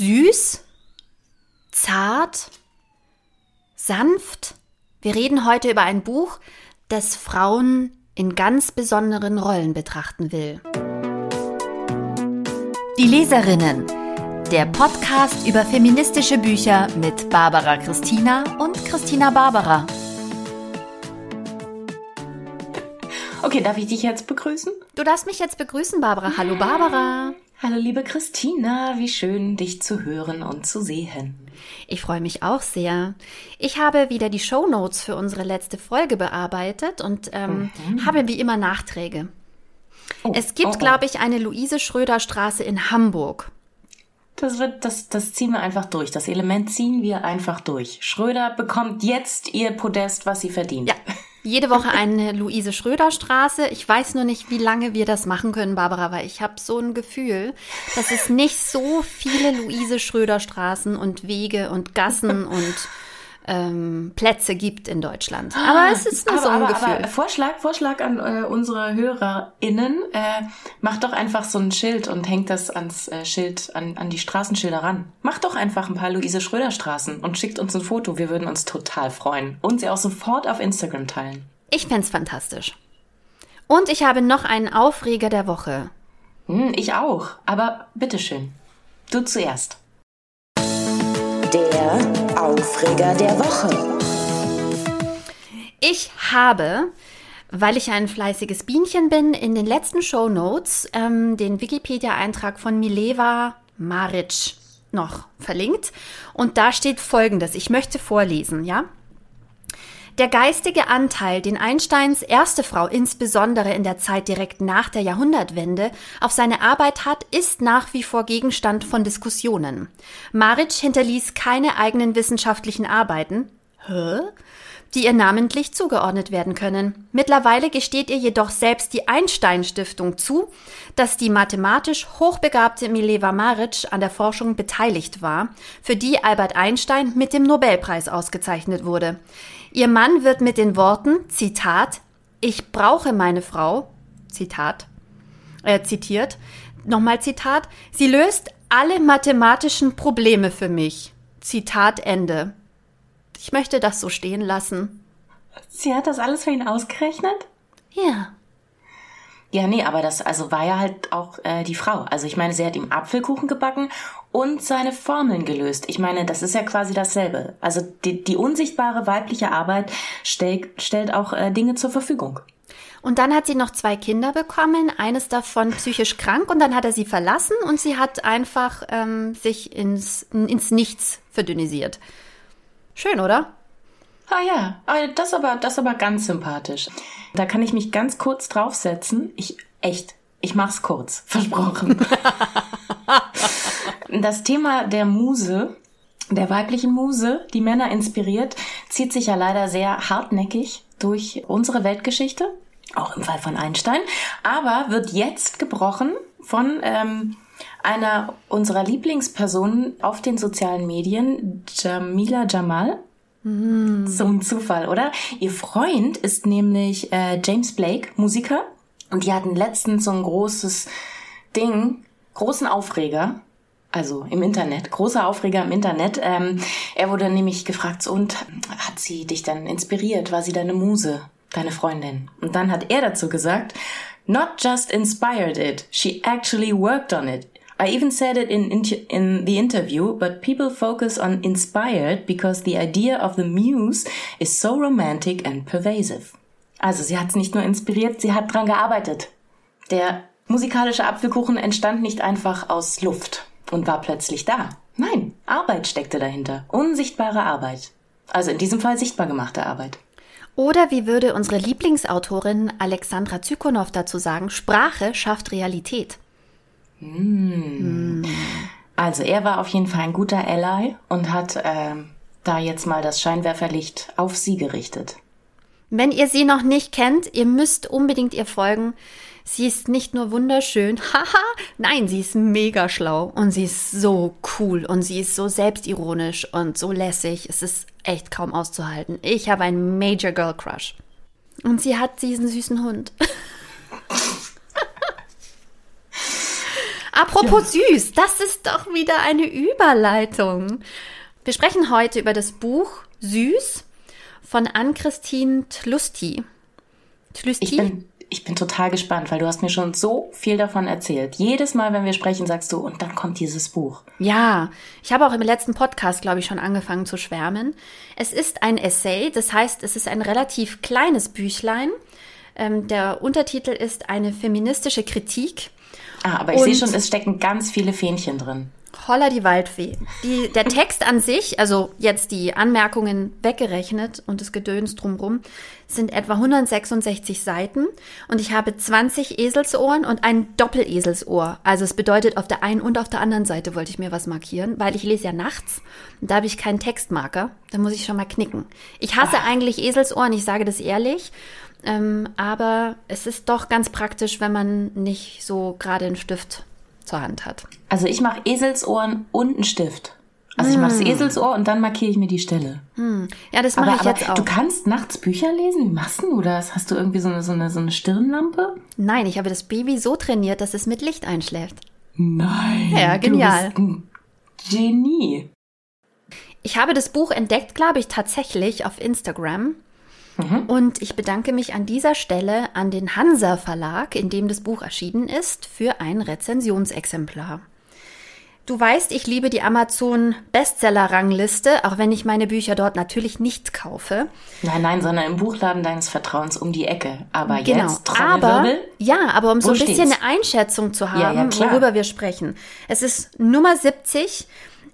süß, zart, sanft. Wir reden heute über ein Buch, das Frauen in ganz besonderen Rollen betrachten will. Die Leserinnen. Der Podcast über feministische Bücher mit Barbara Christina und Christina Barbara. Okay, darf ich dich jetzt begrüßen? Du darfst mich jetzt begrüßen, Barbara. Hallo, Barbara. Hallo, liebe Christina. Wie schön, dich zu hören und zu sehen. Ich freue mich auch sehr. Ich habe wieder die Show Notes für unsere letzte Folge bearbeitet und ähm, mhm. habe wie immer Nachträge. Oh, es gibt, oh, oh. glaube ich, eine Luise Schröder Straße in Hamburg. Das wird, das, das ziehen wir einfach durch. Das Element ziehen wir einfach durch. Schröder bekommt jetzt ihr Podest, was sie verdient. Ja. Jede Woche eine Luise Schröder Straße. Ich weiß nur nicht, wie lange wir das machen können, Barbara, weil ich habe so ein Gefühl, dass es nicht so viele Luise Schröder Straßen und Wege und Gassen und ähm, Plätze gibt in Deutschland. Aber es ist nur aber, so ein aber, Gefühl. Aber Vorschlag, Vorschlag an äh, unsere HörerInnen, äh, macht doch einfach so ein Schild und hängt das ans äh, Schild, an, an die Straßenschilder ran. Macht doch einfach ein paar Luise Schröder Straßen und schickt uns ein Foto. Wir würden uns total freuen. Und sie auch sofort auf Instagram teilen. Ich fände fantastisch. Und ich habe noch einen Aufreger der Woche. Hm, ich auch. Aber bitteschön. Du zuerst. Der Aufreger der Woche. Ich habe, weil ich ein fleißiges Bienchen bin, in den letzten Show Notes ähm, den Wikipedia-Eintrag von Mileva Maric noch verlinkt. Und da steht folgendes. Ich möchte vorlesen, ja? Der geistige Anteil, den Einsteins erste Frau insbesondere in der Zeit direkt nach der Jahrhundertwende auf seine Arbeit hat, ist nach wie vor Gegenstand von Diskussionen. Maric hinterließ keine eigenen wissenschaftlichen Arbeiten. Hä? die ihr namentlich zugeordnet werden können. Mittlerweile gesteht ihr jedoch selbst die Einstein-Stiftung zu, dass die mathematisch hochbegabte Mileva Maric an der Forschung beteiligt war, für die Albert Einstein mit dem Nobelpreis ausgezeichnet wurde. Ihr Mann wird mit den Worten, Zitat, ich brauche meine Frau, Zitat, äh, zitiert, nochmal Zitat, sie löst alle mathematischen Probleme für mich. Zitat Ende. Ich möchte das so stehen lassen. Sie hat das alles für ihn ausgerechnet? Ja. Ja, nee, aber das also war ja halt auch äh, die Frau. Also ich meine, sie hat ihm Apfelkuchen gebacken und seine Formeln gelöst. Ich meine, das ist ja quasi dasselbe. Also die, die unsichtbare weibliche Arbeit stell, stellt auch äh, Dinge zur Verfügung. Und dann hat sie noch zwei Kinder bekommen, eines davon psychisch krank und dann hat er sie verlassen und sie hat einfach ähm, sich ins, ins Nichts verdünnisiert. Schön, oder? Ah ja, ah, das aber, das aber ganz sympathisch. Da kann ich mich ganz kurz draufsetzen. Ich, echt, ich mach's kurz, versprochen. das Thema der Muse, der weiblichen Muse, die Männer inspiriert, zieht sich ja leider sehr hartnäckig durch unsere Weltgeschichte, auch im Fall von Einstein, aber wird jetzt gebrochen von ähm, einer unserer Lieblingspersonen auf den sozialen Medien, Jamila Jamal. Mm. So ein Zufall, oder? Ihr Freund ist nämlich äh, James Blake, Musiker. Und die hatten letztens so ein großes Ding, großen Aufreger. Also im Internet, großer Aufreger im Internet. Ähm, er wurde nämlich gefragt, und hat sie dich dann inspiriert? War sie deine Muse, deine Freundin? Und dann hat er dazu gesagt, not just inspired it, she actually worked on it. I even said it in, in, in the interview, but people focus on inspired because the idea of the muse is so romantic and pervasive. Also sie hat es nicht nur inspiriert, sie hat dran gearbeitet. Der musikalische Apfelkuchen entstand nicht einfach aus Luft und war plötzlich da. Nein, Arbeit steckte dahinter. Unsichtbare Arbeit. Also in diesem Fall sichtbar gemachte Arbeit. Oder wie würde unsere Lieblingsautorin Alexandra Zykonow dazu sagen, Sprache schafft Realität. Hm. Also er war auf jeden Fall ein guter Ally und hat äh, da jetzt mal das Scheinwerferlicht auf sie gerichtet. Wenn ihr sie noch nicht kennt, ihr müsst unbedingt ihr folgen. Sie ist nicht nur wunderschön, haha, nein, sie ist mega schlau und sie ist so cool und sie ist so selbstironisch und so lässig. Es ist echt kaum auszuhalten. Ich habe einen Major Girl Crush. Und sie hat diesen süßen Hund. Apropos ja. süß, das ist doch wieder eine Überleitung. Wir sprechen heute über das Buch Süß von Ann-Christine Tlusti. Tlusti? Ich bin, ich bin total gespannt, weil du hast mir schon so viel davon erzählt. Jedes Mal, wenn wir sprechen, sagst du, und dann kommt dieses Buch. Ja, ich habe auch im letzten Podcast, glaube ich, schon angefangen zu schwärmen. Es ist ein Essay, das heißt, es ist ein relativ kleines Büchlein. Ähm, der Untertitel ist eine feministische Kritik. Ah, aber ich sehe schon, es stecken ganz viele Fähnchen drin. Holla die Waldfee. Die, der Text an sich, also jetzt die Anmerkungen weggerechnet und das Gedöns drumrum, sind etwa 166 Seiten und ich habe 20 Eselsohren und ein Doppeleselsohr. Also es bedeutet, auf der einen und auf der anderen Seite wollte ich mir was markieren, weil ich lese ja nachts und da habe ich keinen Textmarker. Da muss ich schon mal knicken. Ich hasse Ach. eigentlich Eselsohren, ich sage das ehrlich. Ähm, aber es ist doch ganz praktisch, wenn man nicht so gerade einen Stift zur Hand hat. Also ich mache Eselsohren und einen Stift. Also ich mache das hm. Eselsohr und dann markiere ich mir die Stelle. Hm. Ja, das mache ich aber jetzt auch. Du kannst nachts Bücher lesen? Wie machst du das? Hast du irgendwie so eine, so, eine, so eine Stirnlampe? Nein, ich habe das Baby so trainiert, dass es mit Licht einschläft. Nein. Ja, genial. Genie. Ich habe das Buch entdeckt, glaube ich, tatsächlich auf Instagram. Mhm. Und ich bedanke mich an dieser Stelle an den Hansa Verlag, in dem das Buch erschienen ist, für ein Rezensionsexemplar. Du weißt, ich liebe die Amazon Bestseller-Rangliste, auch wenn ich meine Bücher dort natürlich nicht kaufe. Nein, nein, sondern im Buchladen deines Vertrauens um die Ecke. Aber genau. jetzt aber Ja, aber um so ein bisschen steht's? eine Einschätzung zu haben, ja, ja, worüber wir sprechen. Es ist Nummer 70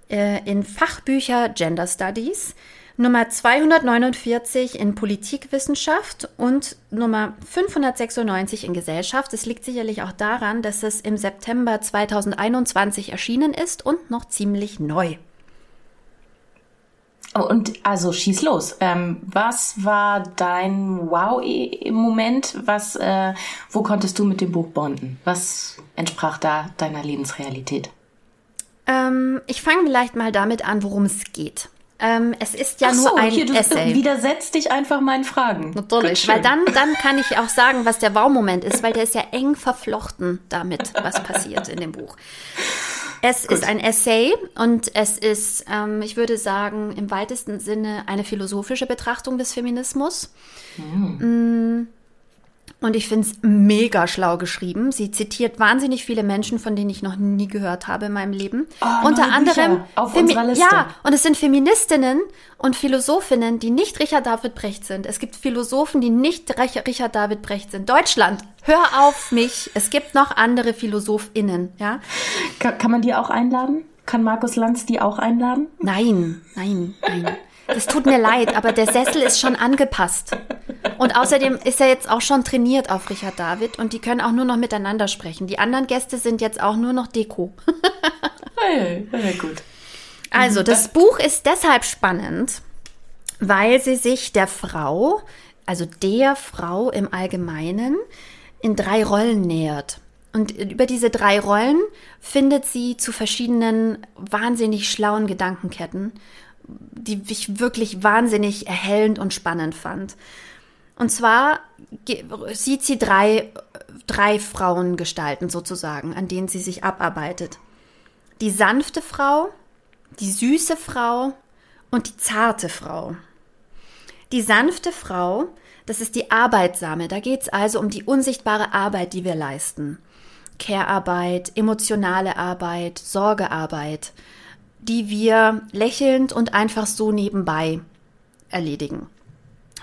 äh, in Fachbücher Gender Studies. Nummer 249 in Politikwissenschaft und Nummer 596 in Gesellschaft. Es liegt sicherlich auch daran, dass es im September 2021 erschienen ist und noch ziemlich neu. Oh, und also schieß los. Ähm, was war dein Wow-Moment? Was, äh, wo konntest du mit dem Buch bonden? Was entsprach da deiner Lebensrealität? Ähm, ich fange vielleicht mal damit an, worum es geht. Ähm, es ist ja Ach nur ein hier, du Essay. widersetzt dich einfach meinen Fragen. Natürlich, weil dann, dann kann ich auch sagen, was der Wow-Moment ist, weil der ist ja eng verflochten damit, was passiert in dem Buch. Es Gut. ist ein Essay und es ist, ähm, ich würde sagen, im weitesten Sinne eine philosophische Betrachtung des Feminismus. Hm. Und ich finde es mega schlau geschrieben. Sie zitiert wahnsinnig viele Menschen, von denen ich noch nie gehört habe in meinem Leben. Oh, Unter anderem auf Femi unserer Liste. Ja, und es sind Feministinnen und Philosophinnen, die nicht Richard David Brecht sind. Es gibt Philosophen, die nicht Richard David Brecht sind. Deutschland, hör auf mich. Es gibt noch andere PhilosophInnen, ja. Kann, kann man die auch einladen? Kann Markus Lanz die auch einladen? Nein, nein, nein. Es tut mir leid, aber der Sessel ist schon angepasst. Und außerdem ist er jetzt auch schon trainiert auf Richard David und die können auch nur noch miteinander sprechen. Die anderen Gäste sind jetzt auch nur noch Deko. hey, hey, gut. Also, das Buch ist deshalb spannend, weil sie sich der Frau, also der Frau im Allgemeinen, in drei Rollen nähert. Und über diese drei Rollen findet sie zu verschiedenen wahnsinnig schlauen Gedankenketten die ich wirklich wahnsinnig erhellend und spannend fand. Und zwar sieht sie drei, drei Frauengestalten sozusagen, an denen sie sich abarbeitet. Die sanfte Frau, die süße Frau und die zarte Frau. Die sanfte Frau, das ist die arbeitsame. Da geht es also um die unsichtbare Arbeit, die wir leisten. Care-Arbeit, emotionale Arbeit, Sorgearbeit, die wir lächelnd und einfach so nebenbei erledigen.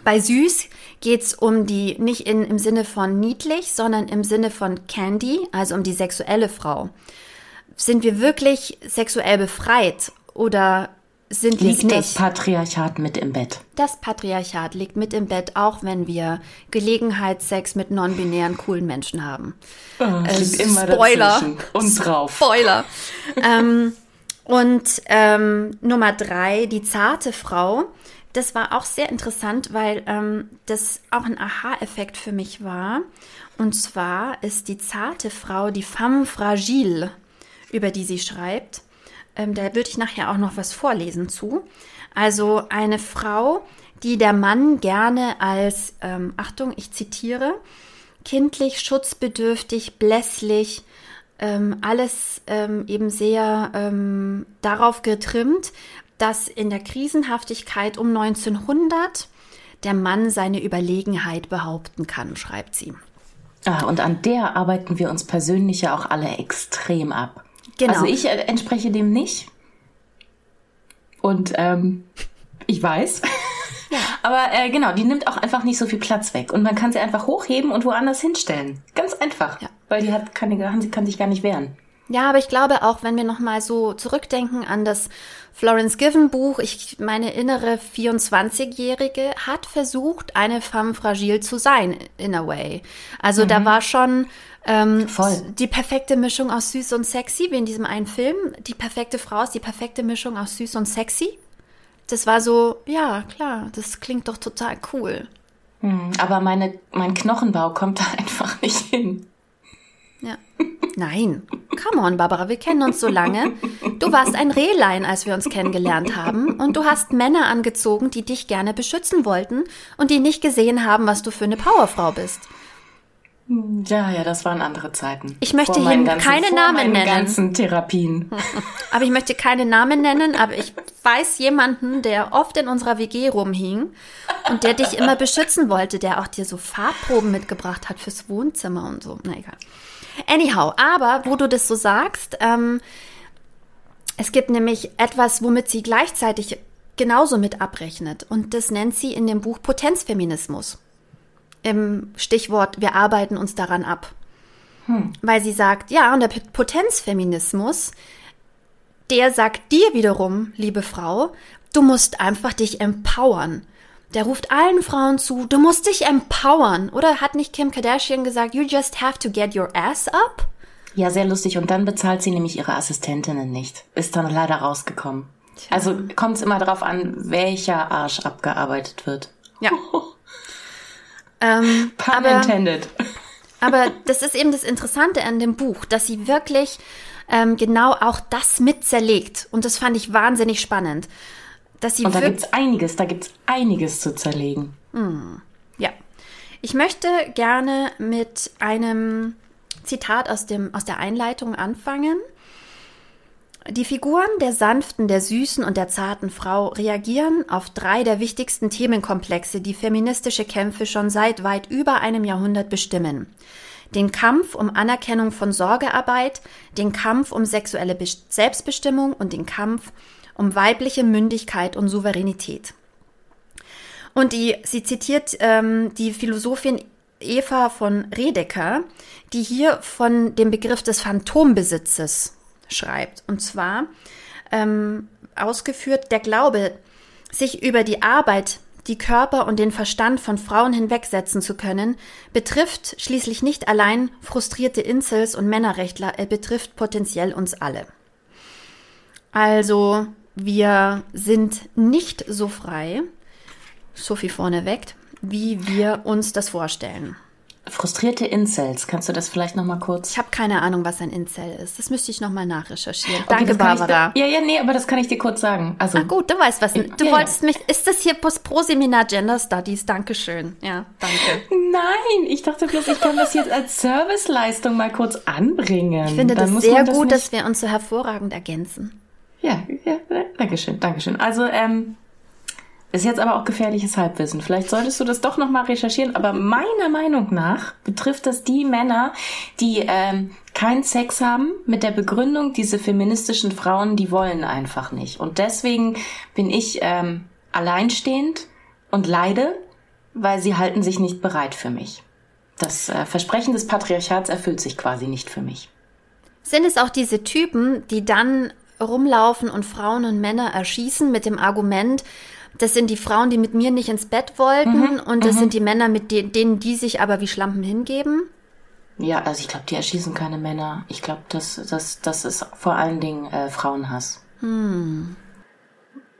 Bei Süß geht's um die, nicht in, im Sinne von niedlich, sondern im Sinne von Candy, also um die sexuelle Frau. Sind wir wirklich sexuell befreit oder sind wir liegt nicht? das Patriarchat mit im Bett? Das Patriarchat liegt mit im Bett, auch wenn wir Gelegenheitssex mit non-binären coolen Menschen haben. Oh, äh, Spoiler. Und drauf. Spoiler. ähm, und ähm, Nummer drei, die zarte Frau. Das war auch sehr interessant, weil ähm, das auch ein Aha-Effekt für mich war. Und zwar ist die zarte Frau die femme fragile, über die sie schreibt. Ähm, da würde ich nachher auch noch was vorlesen zu. Also eine Frau, die der Mann gerne als, ähm, Achtung, ich zitiere, kindlich, schutzbedürftig, blässlich, ähm, alles ähm, eben sehr ähm, darauf getrimmt, dass in der Krisenhaftigkeit um 1900 der Mann seine Überlegenheit behaupten kann, schreibt sie. Ah, und an der arbeiten wir uns persönlich ja auch alle extrem ab. Genau. Also ich äh, entspreche dem nicht. Und ähm, ich weiß. Aber äh, genau, die nimmt auch einfach nicht so viel Platz weg. Und man kann sie einfach hochheben und woanders hinstellen. Ganz einfach. Ja. Weil die hat keine, kann, kann sich gar nicht wehren. Ja, aber ich glaube auch, wenn wir nochmal so zurückdenken an das Florence Given Buch, ich meine innere 24-Jährige hat versucht, eine femme fragile zu sein, in a way. Also da war schon ähm, die perfekte Mischung aus süß und sexy, wie in diesem einen Film. Die perfekte Frau ist die perfekte Mischung aus süß und sexy. Das war so, ja, klar, das klingt doch total cool. Aber meine, mein Knochenbau kommt da einfach nicht hin. Ja. Nein, come on, Barbara, wir kennen uns so lange. Du warst ein Rehlein, als wir uns kennengelernt haben, und du hast Männer angezogen, die dich gerne beschützen wollten und die nicht gesehen haben, was du für eine Powerfrau bist. Ja, ja, das waren andere Zeiten. Ich möchte hier ganzen, keine vor Namen nennen. ganzen Therapien. Aber ich möchte keine Namen nennen, aber ich weiß jemanden, der oft in unserer WG rumhing und der dich immer beschützen wollte, der auch dir so Farbproben mitgebracht hat fürs Wohnzimmer und so. Na egal. Anyhow, aber wo du das so sagst, ähm, es gibt nämlich etwas, womit sie gleichzeitig genauso mit abrechnet. Und das nennt sie in dem Buch Potenzfeminismus. Im Stichwort, wir arbeiten uns daran ab. Weil sie sagt, ja, und der Potenzfeminismus, der sagt dir wiederum, liebe Frau, du musst einfach dich empowern. Der ruft allen Frauen zu, du musst dich empowern. Oder hat nicht Kim Kardashian gesagt, you just have to get your ass up? Ja, sehr lustig. Und dann bezahlt sie nämlich ihre Assistentinnen nicht. Ist dann leider rausgekommen. Also kommt es immer darauf an, welcher Arsch abgearbeitet wird. Ja. ähm, Pun aber, intended. aber das ist eben das Interessante an dem Buch, dass sie wirklich ähm, genau auch das mit zerlegt. Und das fand ich wahnsinnig spannend. Dass sie Und da wirklich gibt's einiges, da gibt's einiges zu zerlegen. Ja. Ich möchte gerne mit einem Zitat aus, dem, aus der Einleitung anfangen. Die Figuren der sanften, der süßen und der zarten Frau reagieren auf drei der wichtigsten Themenkomplexe, die feministische Kämpfe schon seit weit über einem Jahrhundert bestimmen. Den Kampf um Anerkennung von Sorgearbeit, den Kampf um sexuelle Best- Selbstbestimmung und den Kampf um weibliche Mündigkeit und Souveränität. Und die, sie zitiert ähm, die Philosophin Eva von Redeker, die hier von dem Begriff des Phantombesitzes schreibt. Und zwar ähm, ausgeführt, der Glaube, sich über die Arbeit, die Körper und den Verstand von Frauen hinwegsetzen zu können, betrifft schließlich nicht allein frustrierte Incels und Männerrechtler, er betrifft potenziell uns alle. Also, wir sind nicht so frei, so viel vorneweg, wie wir uns das vorstellen. Frustrierte Incels, kannst du das vielleicht nochmal kurz? Ich habe keine Ahnung, was ein Incel ist. Das müsste ich nochmal nachrecherchieren. Okay, Danke, ich Barbara. dir- Ja, ja, nee, aber das kann ich dir kurz sagen. Also, Ah, gut, du weißt was. Du Ja, ja. wolltest mich. Ist das hier Pro-Seminar Gender Studies? Dankeschön. Ja, danke. Nein, ich dachte bloß, ich kann das jetzt als Serviceleistung mal kurz anbringen. Ich finde Dann das sehr das gut, dass wir uns so hervorragend ergänzen. Ja, ja, Dankeschön, Dankeschön. Also, ähm, ist jetzt aber auch gefährliches Halbwissen. Vielleicht solltest du das doch nochmal recherchieren, aber meiner Meinung nach betrifft das die Männer, die ähm, keinen Sex haben mit der Begründung, diese feministischen Frauen, die wollen einfach nicht. Und deswegen bin ich ähm, alleinstehend und leide, weil sie halten sich nicht bereit für mich. Das äh, Versprechen des Patriarchats erfüllt sich quasi nicht für mich. Sind es auch diese Typen, die dann rumlaufen und Frauen und Männer erschießen mit dem Argument, das sind die Frauen, die mit mir nicht ins Bett wollten und das sind die Männer, mit de denen die sich aber wie Schlampen hingeben? Ja, also ich glaube, die erschießen keine Männer. Ich glaube, das, das, das ist vor allen Dingen äh, Frauenhass.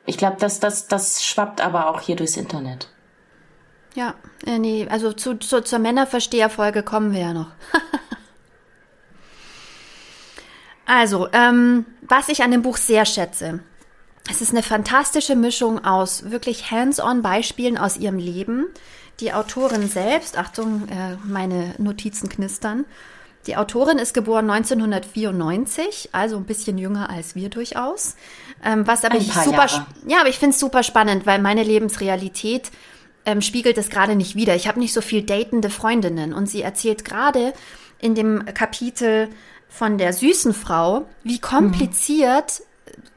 Ich glaube, das, das, das schwappt aber auch hier durchs Internet. Ja, äh, nee, also zu, zu, zur Männerversteherfolge kommen wir ja noch. also, ähm, was ich an dem Buch sehr schätze, es ist eine fantastische Mischung aus wirklich hands-on Beispielen aus ihrem Leben. Die Autorin selbst, Achtung, äh, meine Notizen knistern, Die Autorin ist geboren 1994, also ein bisschen jünger als wir durchaus. Ähm, was aber ich super, ja, aber ich finde es super spannend, weil meine Lebensrealität ähm, spiegelt es gerade nicht wider. Ich habe nicht so viel datende Freundinnen und sie erzählt gerade in dem Kapitel von der süßen Frau, wie kompliziert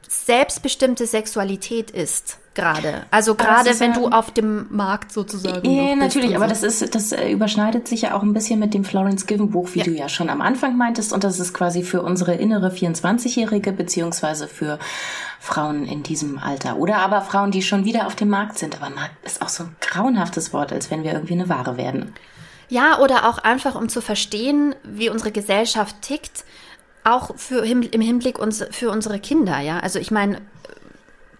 selbstbestimmte Sexualität ist gerade. Also gerade wenn ja- du auf dem Markt sozusagen. Ja, bist natürlich, aber so. das ist, das äh, überschneidet sich ja auch ein bisschen mit dem Florence Given Buch, wie Ja. du ja schon am Anfang meintest. Und das ist quasi für unsere innere 24-Jährige, beziehungsweise für Frauen in diesem Alter. Oder aber Frauen, die schon wieder auf dem Markt sind. Aber Markt ist auch so ein grauenhaftes Wort, als wenn wir irgendwie eine Ware werden. Ja, oder auch einfach, um zu verstehen, wie unsere Gesellschaft tickt, auch für, im Hinblick uns, für unsere Kinder, ja. Also ich meine,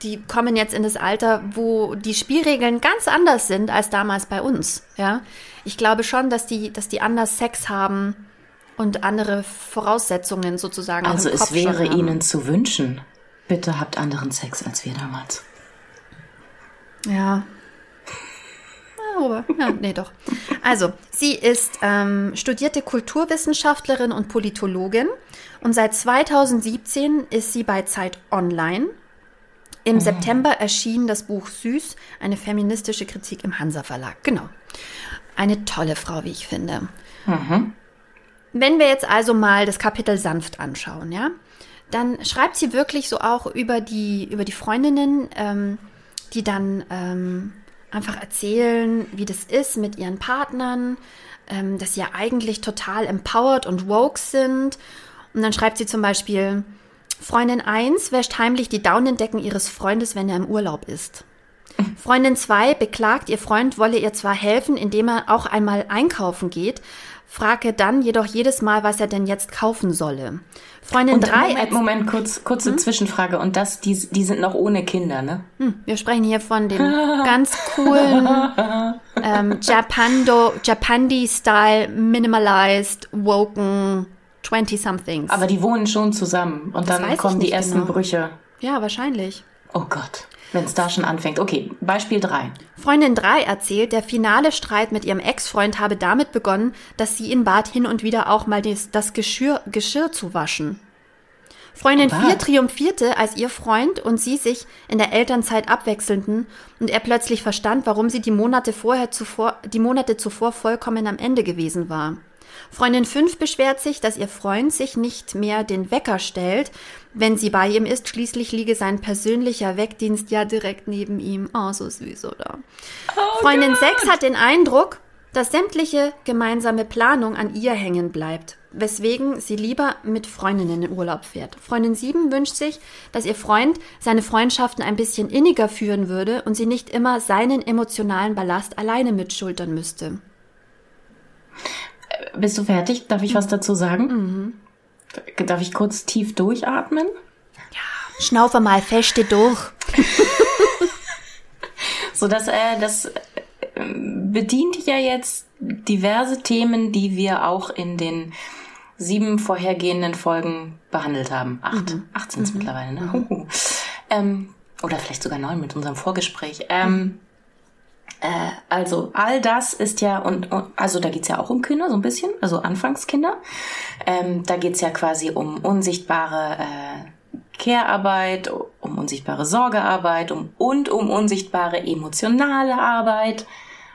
die kommen jetzt in das Alter, wo die Spielregeln ganz anders sind als damals bei uns, ja. Ich glaube schon, dass die, dass die anders Sex haben und andere Voraussetzungen sozusagen Also es wäre ihnen zu wünschen. Bitte habt anderen Sex als wir damals. Ja. Ja, aber, ja, nee, doch. Also, sie ist ähm, studierte Kulturwissenschaftlerin und Politologin und seit 2017 ist sie bei Zeit Online. Im September erschien das Buch Süß, eine feministische Kritik im Hansa Verlag. Genau. Eine tolle Frau, wie ich finde. Wenn wir jetzt also mal das Kapitel sanft anschauen, ja, dann schreibt sie wirklich so auch über die, über die Freundinnen, ähm, die dann ähm, einfach erzählen, wie das ist mit ihren Partnern, ähm, dass sie ja eigentlich total empowered und woke sind. Und dann schreibt sie zum Beispiel, Freundin 1 wäscht heimlich die Daunendecken ihres Freundes, wenn er im Urlaub ist. Freundin 2 beklagt, ihr Freund wolle ihr zwar helfen, indem er auch einmal einkaufen geht, frage dann jedoch jedes Mal, was er denn jetzt kaufen solle. Freundin Und 3 Moment, Moment, kurz, kurze Zwischenfrage. Und das, die, die sind noch ohne Kinder, ne? Wir sprechen hier von dem ganz coolen ähm, Japando, Japandi-Style, minimalized, woken 20-somethings. Aber die wohnen schon zusammen. Und Das dann kommen die ersten genau. Brüche. Ja, wahrscheinlich. Oh Gott, wenn es da schon anfängt. Okay, Beispiel 3. Freundin 3 erzählt, der finale Streit mit ihrem Ex-Freund habe damit begonnen, dass sie ihn bat, hin und wieder auch mal das, das Geschirr, Geschirr zu waschen. Freundin Wow. 4 triumphierte, als ihr Freund und sie sich in der Elternzeit abwechselnden und er plötzlich verstand, warum sie die Monate vorher zuvor, die Monate zuvor vollkommen am Ende gewesen war. Freundin 5 beschwert sich, dass ihr Freund sich nicht mehr den Wecker stellt, wenn sie bei ihm ist. Schließlich liege sein persönlicher Weckdienst ja direkt neben ihm. Oh, so süß, oder? Freundin 6 hat den Eindruck, dass sämtliche gemeinsame Planung an ihr hängen bleibt, weswegen sie lieber mit Freundinnen in Urlaub fährt. Freundin 7 wünscht sich, dass ihr Freund seine Freundschaften ein bisschen inniger führen würde und sie nicht immer seinen emotionalen Ballast alleine mitschultern müsste. Bist du fertig? Darf ich was dazu sagen? Mhm. Darf ich kurz tief durchatmen? Schnaufe mal feste durch. So, dass äh, das äh, bedient ja jetzt diverse Themen, die wir auch in den sieben vorhergehenden Folgen behandelt haben. Acht. Acht sind es mittlerweile, ne? Huhu. Ähm, oder vielleicht sogar neun mit unserem Vorgespräch. Ähm, äh, also all das ist ja, und, und also da geht's ja auch um Kinder, so ein bisschen, also Anfangskinder. Ähm, da geht's ja quasi um unsichtbare äh, Care-Arbeit, um unsichtbare Sorgearbeit um, und um unsichtbare emotionale Arbeit.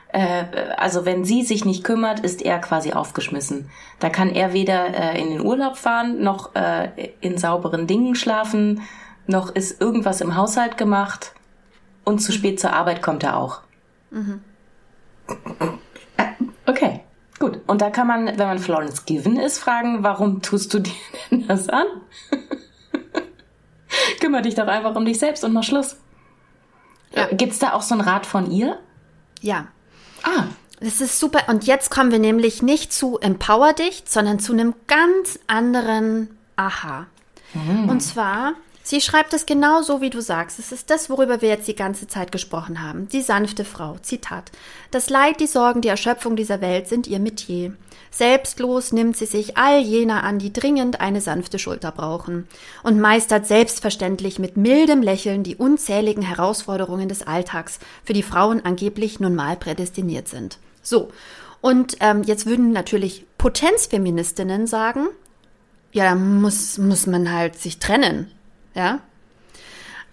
Äh, also wenn sie sich nicht kümmert, ist er quasi aufgeschmissen. Da kann er weder äh, in den Urlaub fahren, noch äh, in sauberen Dingen schlafen, noch ist irgendwas im Haushalt gemacht und zu spät zur Arbeit kommt er auch. Äh, Okay, gut. Und da kann man, wenn man Florence Given ist, fragen, warum tust du dir denn das an? Kümmer dich doch einfach um dich selbst und mach Schluss. Ja. Äh, Gibt's da auch so einen Rat von ihr? Ja, Ah, das ist super. Und jetzt kommen wir nämlich nicht zu Empower dich, sondern zu einem ganz anderen Aha. Und zwar, sie schreibt es genau so, wie du sagst. Es ist das, worüber wir jetzt die ganze Zeit gesprochen haben. Die sanfte Frau. Zitat. Das Leid, die Sorgen, die Erschöpfung dieser Welt sind ihr Metier. Selbstlos nimmt sie sich all jener an, die dringend eine sanfte Schulter brauchen und meistert selbstverständlich mit mildem Lächeln die unzähligen Herausforderungen des Alltags, für die Frauen angeblich nun mal prädestiniert sind. So. Und ähm, jetzt würden natürlich Potenzfeministinnen sagen, ja, muss, muss man halt sich trennen, ja.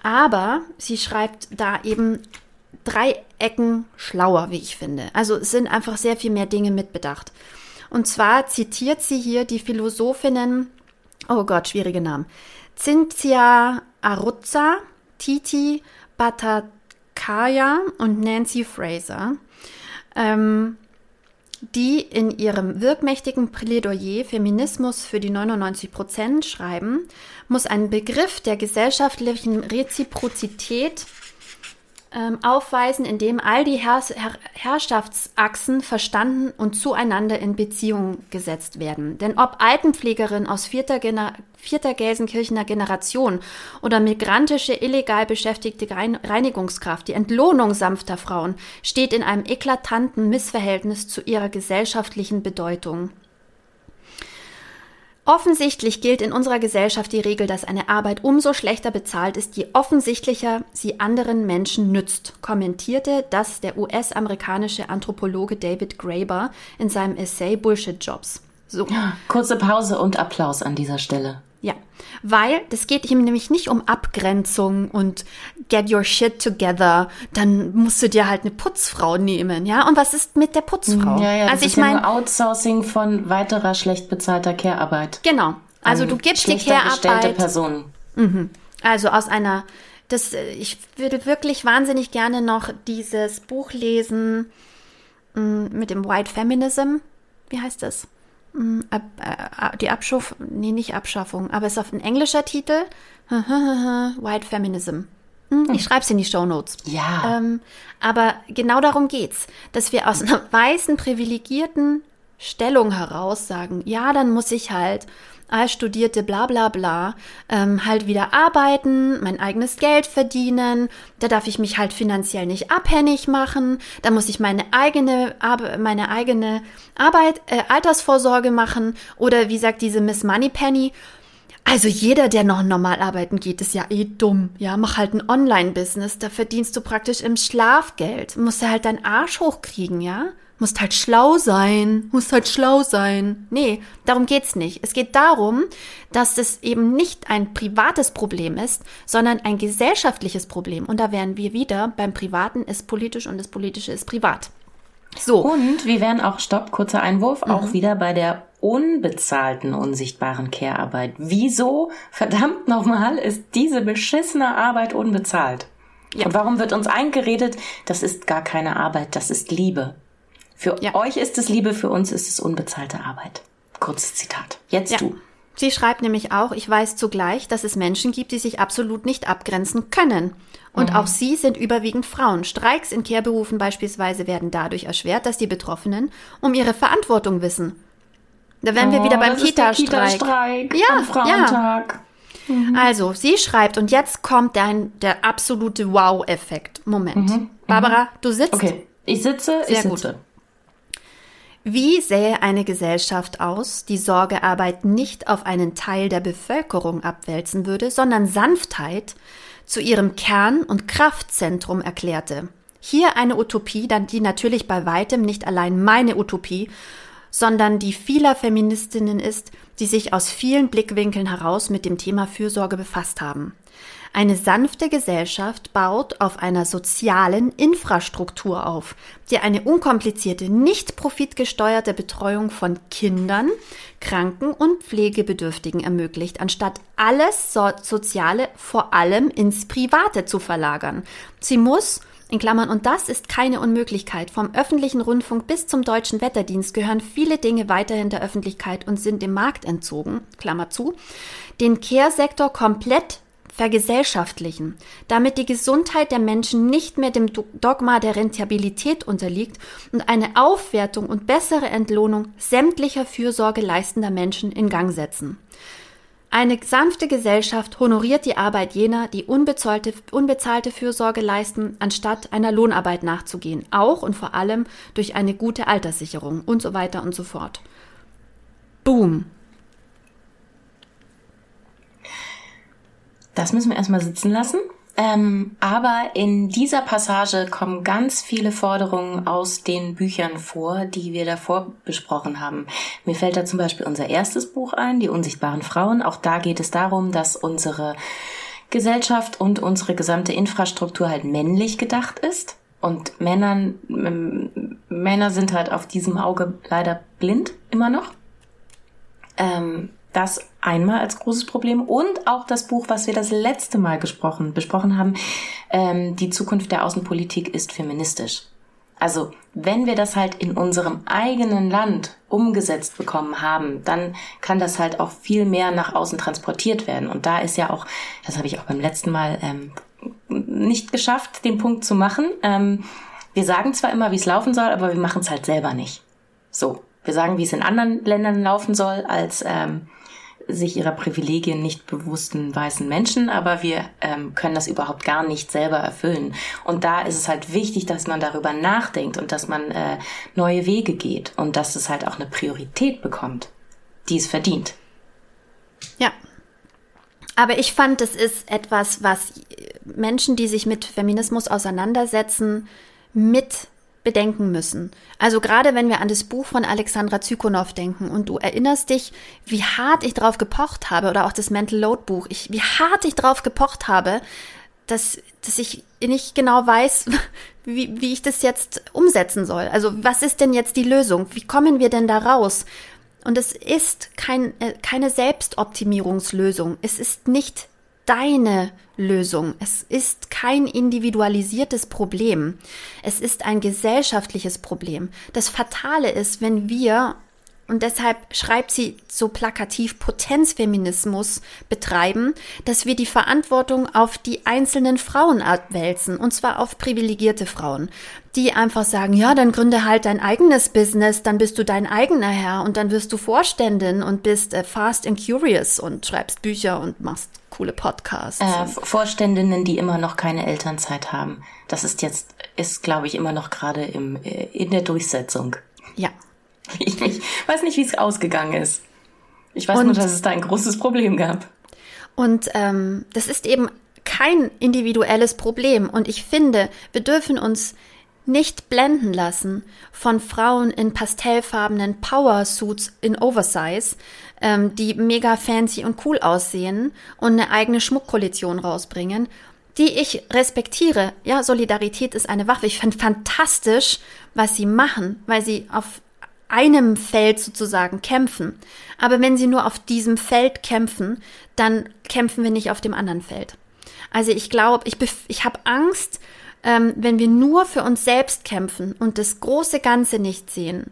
Aber sie schreibt da eben drei Ecken schlauer, wie ich finde. Also es sind einfach sehr viel mehr Dinge mitbedacht. Und zwar zitiert sie hier die Philosophinnen, oh Gott, schwierige Namen, Cynthia Aruzza, Titi Bhattacharya und Nancy Fraser, ähm, die in ihrem wirkmächtigen Plädoyer Feminismus für die 99 Prozent schreiben, muss ein Begriff der gesellschaftlichen Reziprozität ähm, aufweisen, in dem all die Herr Herr Herrschaftsachsen verstanden und zueinander in Beziehung gesetzt werden. Denn ob Altenpflegerin aus vierter, Gener vierter Gelsenkirchener Generation oder migrantische, illegal beschäftigte Reinigungskraft, die Entlohnung sanfter Frauen steht in einem eklatanten Missverhältnis zu ihrer gesellschaftlichen Bedeutung. Offensichtlich gilt in unserer Gesellschaft die Regel, dass eine Arbeit umso schlechter bezahlt ist, je offensichtlicher sie anderen Menschen nützt, kommentierte das der US-amerikanische Anthropologe David Graeber in seinem Essay Bullshit Jobs. So. Kurze Pause und Applaus an dieser Stelle. Ja, weil das geht ihm nämlich nicht um Abgrenzung und get your shit together. Dann musst du dir halt eine Putzfrau nehmen, ja? Und was ist mit der Putzfrau? Ja, ja, also ich meine ja Outsourcing von weiterer schlecht bezahlter Care-Arbeit. Genau. Also du gibst die Care-Arbeit. Personen. Mhm. Also aus einer das ich würde wirklich wahnsinnig gerne noch dieses Buch lesen mm, mit dem White Feminism. Wie heißt das? Mm, äh, die Abschaffung, nee, nicht Abschaffung, aber es ist auf ein englischer Titel. White Feminism. Hm, ich hm. schreibe es in die Show Notes. Ja. Ähm, aber genau darum geht's, dass wir aus einer weißen, privilegierten Stellung heraus sagen, ja, dann muss ich halt als Studierte bla bla bla ähm, halt wieder arbeiten, mein eigenes Geld verdienen, da darf ich mich halt finanziell nicht abhängig machen, da muss ich meine eigene, meine eigene Arbeit, äh, Altersvorsorge machen oder wie sagt diese Miss Moneypenny, also jeder, der noch normal arbeiten geht, ist ja eh dumm. Ja, mach halt ein Online-Business, da verdienst du praktisch im Schlafgeld. Musst du halt deinen Arsch hochkriegen, ja? Musst halt schlau sein, musst halt schlau sein. Nee, darum geht's nicht. Es geht darum, dass es eben nicht ein privates Problem ist, sondern ein gesellschaftliches Problem. Und da wären wir wieder beim Privaten ist politisch und das Politische ist privat. So. Und wir wären auch, stopp, kurzer Einwurf, mhm. auch wieder bei der unbezahlten, unsichtbaren Care-Arbeit. Wieso, verdammt nochmal, ist diese beschissene Arbeit unbezahlt? Ja. Und warum wird uns eingeredet, das ist gar keine Arbeit, das ist Liebe? Für ja. euch ist es Liebe, für uns ist es unbezahlte Arbeit. Kurzes Zitat. Jetzt ja. du. Sie schreibt nämlich auch, ich weiß zugleich, dass es Menschen gibt, die sich absolut nicht abgrenzen können. Und mhm. auch sie sind überwiegend Frauen. Streiks in Kehrberufen beispielsweise werden dadurch erschwert, dass die Betroffenen um ihre Verantwortung wissen. Da wären oh, wir wieder beim Kita-Streik. Kita ja, am Frauentag. Ja. Mhm. Also, sie schreibt, und jetzt kommt dein, der absolute Wow-Effekt. Moment. Mhm. Barbara, du sitzt. Okay, ich sitze, Sehr ich sitze. Gut. Wie sähe eine Gesellschaft aus, die Sorgearbeit nicht auf einen Teil der Bevölkerung abwälzen würde, sondern Sanftheit zu ihrem Kern- und Kraftzentrum erklärte? Hier eine Utopie, die natürlich bei weitem nicht allein meine Utopie, sondern die vieler Feministinnen ist, die sich aus vielen Blickwinkeln heraus mit dem Thema Fürsorge befasst haben. Eine sanfte Gesellschaft baut auf einer sozialen Infrastruktur auf, die eine unkomplizierte, nicht profitgesteuerte Betreuung von Kindern, Kranken und Pflegebedürftigen ermöglicht, anstatt alles so Soziale vor allem ins Private zu verlagern. Sie muss in Klammern, und das ist keine Unmöglichkeit. Vom öffentlichen Rundfunk bis zum deutschen Wetterdienst gehören viele Dinge weiterhin der Öffentlichkeit und sind dem Markt entzogen, Klammer zu, den Care-Sektor komplett vergesellschaftlichen, damit die Gesundheit der Menschen nicht mehr dem Dogma der Rentabilität unterliegt und eine Aufwertung und bessere Entlohnung sämtlicher Fürsorge leistender Menschen in Gang setzen. Eine sanfte Gesellschaft honoriert die Arbeit jener, die unbezahlte, unbezahlte Fürsorge leisten, anstatt einer Lohnarbeit nachzugehen, auch und vor allem durch eine gute Alterssicherung und so weiter und so fort. Boom. Das müssen wir erstmal sitzen lassen. Ähm, aber in dieser Passage kommen ganz viele Forderungen aus den Büchern vor, die wir davor besprochen haben. Mir fällt da zum Beispiel unser erstes Buch ein, Die unsichtbaren Frauen. Auch da geht es darum, dass unsere Gesellschaft und unsere gesamte Infrastruktur halt männlich gedacht ist. Und Männern, ähm, Männer sind halt auf diesem Auge leider blind, immer noch. Ähm, das einmal als großes Problem und auch das Buch, was wir das letzte Mal gesprochen, besprochen haben, ähm, die Zukunft der Außenpolitik ist feministisch. Also wenn wir das halt in unserem eigenen Land umgesetzt bekommen haben, dann kann das halt auch viel mehr nach außen transportiert werden. Und da ist ja auch, das habe ich auch beim letzten Mal ähm, nicht geschafft, den Punkt zu machen. Ähm, wir sagen zwar immer, wie es laufen soll, aber wir machen es halt selber nicht. So, wir sagen, wie es in anderen Ländern laufen soll, als ähm, sich ihrer Privilegien nicht bewussten weißen Menschen, aber wir ähm, können das überhaupt gar nicht selber erfüllen. Und da ist es halt wichtig, dass man darüber nachdenkt und dass man äh, neue Wege geht und dass es halt auch eine Priorität bekommt, die es verdient. Ja. Aber ich fand, es ist etwas, was Menschen, die sich mit Feminismus auseinandersetzen, mit bedenken müssen. Also gerade wenn wir an das Buch von Alexandra Zykonow denken und du erinnerst dich, wie hart ich drauf gepocht habe oder auch das Mental Load Buch, ich, wie hart ich drauf gepocht habe, dass, dass ich nicht genau weiß, wie, wie ich das jetzt umsetzen soll. Also was ist denn jetzt die Lösung? Wie kommen wir denn da raus? Und es ist kein, äh, keine Selbstoptimierungslösung. Es ist nicht deine Lösung. Es ist kein individualisiertes Problem. Es ist ein gesellschaftliches Problem. Das Fatale ist, wenn wir und deshalb schreibt sie so plakativ Potenzfeminismus betreiben, dass wir die Verantwortung auf die einzelnen Frauen abwälzen, und zwar auf privilegierte Frauen, die einfach sagen, ja, dann gründe halt dein eigenes Business, dann bist du dein eigener Herr und dann wirst du Vorständin und bist äh, fast and curious und schreibst Bücher und machst coole Podcasts. Äh, Vorständinnen, die immer noch keine Elternzeit haben. Das ist jetzt, ist glaube ich immer noch gerade im, äh, in der Durchsetzung. Ja, Ich, ich weiß nicht, wie es ausgegangen ist. Ich weiß und, nur, dass es da ein großes Problem gab. Und ähm, das ist eben kein individuelles Problem. Und ich finde, wir dürfen uns nicht blenden lassen von Frauen in pastellfarbenen Power-Suits in Oversize, ähm, die mega fancy und cool aussehen und eine eigene Schmuckkollektion rausbringen, die ich respektiere. Ja, Solidarität ist eine Waffe. Ich finde fantastisch, was sie machen, weil sie auf einem Feld sozusagen kämpfen. Aber wenn sie nur auf diesem Feld kämpfen, dann kämpfen wir nicht auf dem anderen Feld. Also ich glaube, ich, ich habe Angst, ähm, wenn wir nur für uns selbst kämpfen und das große Ganze nicht sehen,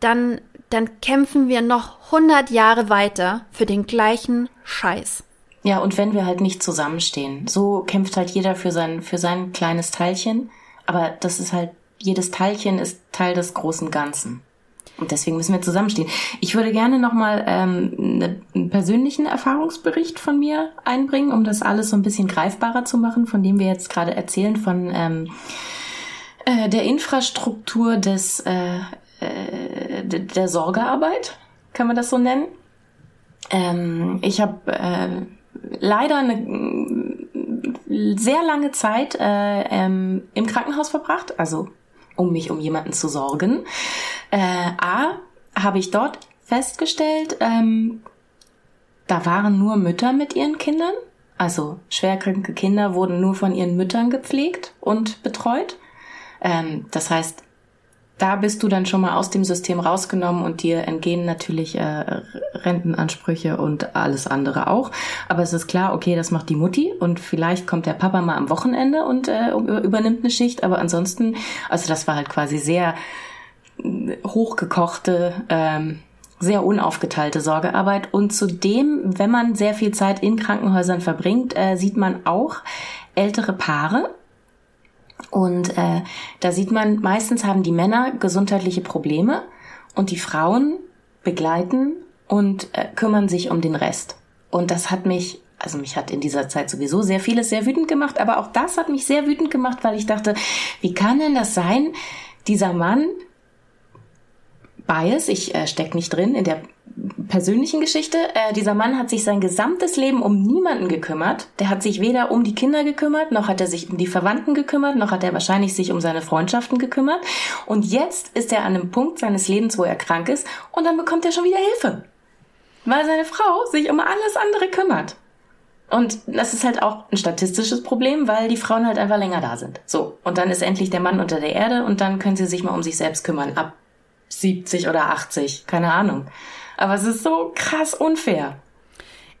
dann, dann kämpfen wir noch 100 Jahre weiter für den gleichen Scheiß. Ja, und wenn wir halt nicht zusammenstehen, so kämpft halt jeder für sein, für sein kleines Teilchen, aber das ist halt, jedes Teilchen ist Teil des großen Ganzen. Und deswegen müssen wir zusammenstehen. Ich würde gerne nochmal ähm, ne, einen persönlichen Erfahrungsbericht von mir einbringen, um das alles so ein bisschen greifbarer zu machen, von dem wir jetzt gerade erzählen, von ähm, äh, der Infrastruktur des äh, äh, der Sorgearbeit, kann man das so nennen. Ähm, ich habe äh, leider eine sehr lange Zeit äh, ähm, im Krankenhaus verbracht, also um mich um jemanden zu sorgen. Äh, A, habe ich dort festgestellt, ähm, da waren nur Mütter mit ihren Kindern. Also schwerkranke Kinder wurden nur von ihren Müttern gepflegt und betreut. Ähm, das heißt, da bist du dann schon mal aus dem System rausgenommen und dir entgehen natürlich äh, Rentenansprüche und alles andere auch. Aber es ist klar, okay, das macht die Mutti und vielleicht kommt der Papa mal am Wochenende und äh, übernimmt eine Schicht. Aber ansonsten, also das war halt quasi sehr äh, hochgekochte, ähm, sehr unaufgeteilte Sorgearbeit. Und zudem, wenn man sehr viel Zeit in Krankenhäusern verbringt, äh, sieht man auch ältere Paare, und äh, da sieht man, meistens haben die Männer gesundheitliche Probleme und die Frauen begleiten und äh, kümmern sich um den Rest. Und das hat mich, also mich hat in dieser Zeit sowieso sehr vieles sehr wütend gemacht, aber auch das hat mich sehr wütend gemacht, weil ich dachte, wie kann denn das sein, dieser Mann, Bias, ich äh, steck nicht drin in der persönlichen Geschichte. Äh, dieser Mann hat sich sein gesamtes Leben um niemanden gekümmert. Der hat sich weder um die Kinder gekümmert, noch hat er sich um die Verwandten gekümmert, noch hat er wahrscheinlich sich um seine Freundschaften gekümmert. Und jetzt ist er an einem Punkt seines Lebens, wo er krank ist und dann bekommt er schon wieder Hilfe. Weil seine Frau sich um alles andere kümmert. Und das ist halt auch ein statistisches Problem, weil die Frauen halt einfach länger da sind. So. Und dann ist endlich der Mann unter der Erde und dann können sie sich mal um sich selbst kümmern. Ab 70 oder 80. Keine Ahnung. Aber es ist so krass unfair.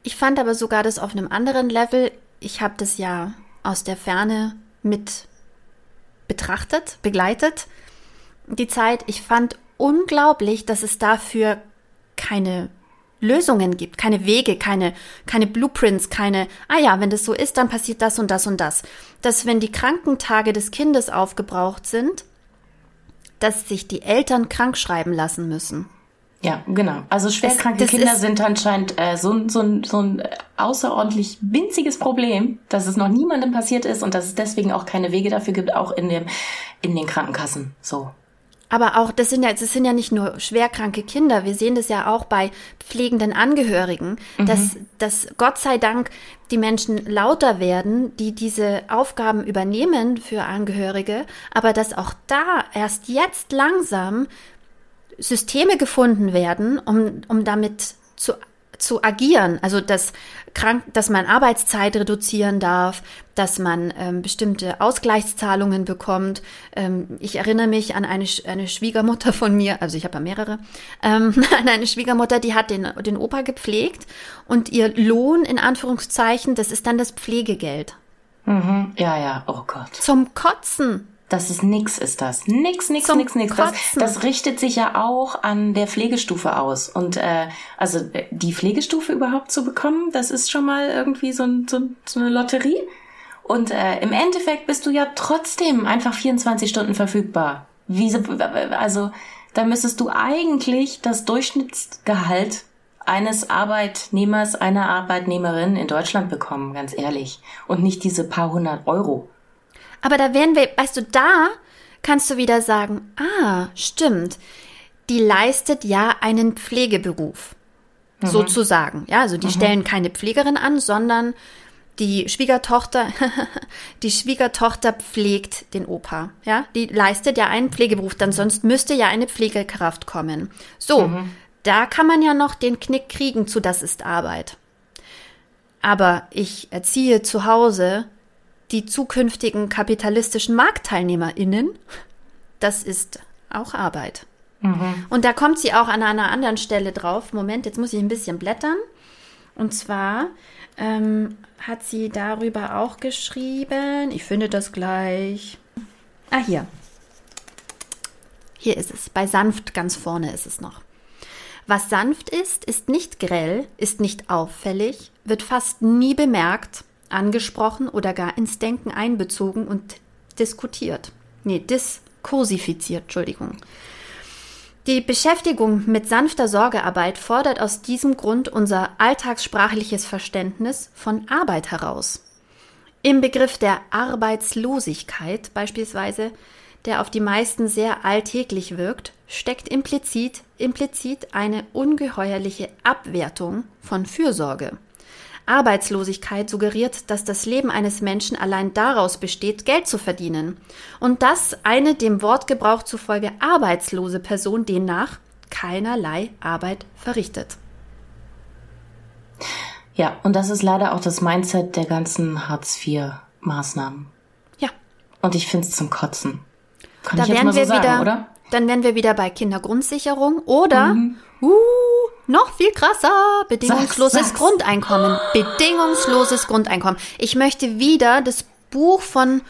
Ich fand aber sogar das auf einem anderen Level. Ich habe das ja aus der Ferne mit betrachtet, begleitet. Die Zeit, ich fand unglaublich, dass es dafür keine Lösungen gibt, keine Wege, keine, keine Blueprints, keine, ah ja, wenn das so ist, dann passiert das und das und das. Dass wenn die Krankentage des Kindes aufgebraucht sind, dass sich die Eltern krank schreiben lassen müssen. Ja, genau. Also schwerkranke das, das Kinder sind anscheinend äh, so, so, so ein außerordentlich winziges Problem, dass es noch niemandem passiert ist und dass es deswegen auch keine Wege dafür gibt, auch in, dem, in den Krankenkassen. So. Aber auch, das sind ja, das sind ja nicht nur schwerkranke Kinder. Wir sehen das ja auch bei pflegenden Angehörigen, mhm. dass, dass Gott sei Dank die Menschen lauter werden, die diese Aufgaben übernehmen für Angehörige, aber dass auch da erst jetzt langsam Systeme gefunden werden, um, um damit zu, zu agieren. Also dass, krank, dass man Arbeitszeit reduzieren darf, dass man ähm, bestimmte Ausgleichszahlungen bekommt. Ähm, ich erinnere mich an eine, eine Schwiegermutter von mir, also ich habe ja mehrere, ähm, an eine Schwiegermutter, die hat den, den Opa gepflegt und ihr Lohn in Anführungszeichen, das ist dann das Pflegegeld. Mhm. Ja, ja, oh Gott. Zum Kotzen. Das ist nix, ist das. Nix, nix, Zum nix, nix. Das, das richtet sich ja auch an der Pflegestufe aus. Und äh, also äh, die Pflegestufe überhaupt zu bekommen, das ist schon mal irgendwie so, ein, so, so eine Lotterie. Und äh, im Endeffekt bist du ja trotzdem einfach 24 Stunden verfügbar. Wie, also da müsstest du eigentlich das Durchschnittsgehalt eines Arbeitnehmers, einer Arbeitnehmerin in Deutschland bekommen, ganz ehrlich. Und nicht diese paar hundert Euro. Aber da wären wir, weißt du, da kannst du wieder sagen, ah, stimmt, die leistet ja einen Pflegeberuf, mhm. sozusagen. Ja, also die mhm. stellen keine Pflegerin an, sondern die Schwiegertochter, die Schwiegertochter pflegt den Opa. Ja, die leistet ja einen Pflegeberuf, dann sonst müsste ja eine Pflegekraft kommen. So, mhm. da kann man ja noch den Knick kriegen zu, das ist Arbeit. Aber ich erziehe zu Hause die zukünftigen kapitalistischen MarktteilnehmerInnen, das ist auch Arbeit. Mhm. Und da kommt sie auch an einer anderen Stelle drauf. Moment, jetzt muss ich ein bisschen blättern. Und zwar ähm, hat sie darüber auch geschrieben. Ich finde das gleich. Ah, hier. Hier ist es. Bei sanft ganz vorne ist es noch. Was sanft ist, ist nicht grell, ist nicht auffällig, wird fast nie bemerkt, angesprochen oder gar ins Denken einbezogen und diskutiert. Nee, diskursifiziert, Entschuldigung. Die Beschäftigung mit sanfter Sorgearbeit fordert aus diesem Grund unser alltagssprachliches Verständnis von Arbeit heraus. Im Begriff der Arbeitslosigkeit beispielsweise, der auf die meisten sehr alltäglich wirkt, steckt implizit, implizit eine ungeheuerliche Abwertung von Fürsorge. Arbeitslosigkeit suggeriert, dass das Leben eines Menschen allein daraus besteht, Geld zu verdienen. Und dass eine dem Wortgebrauch zufolge arbeitslose Person demnach keinerlei Arbeit verrichtet. Ja, und das ist leider auch das Mindset der ganzen Hartz-IV-Maßnahmen. Ja. Und ich finde es zum Kotzen. Kann da ich jetzt mal so sagen, wieder, oder? Dann wären wir wieder bei Kindergrundsicherung oder mhm. uh, noch viel krasser, bedingungsloses sag's, sag's. Grundeinkommen. Bedingungsloses Grundeinkommen. Ich möchte wieder das Buch von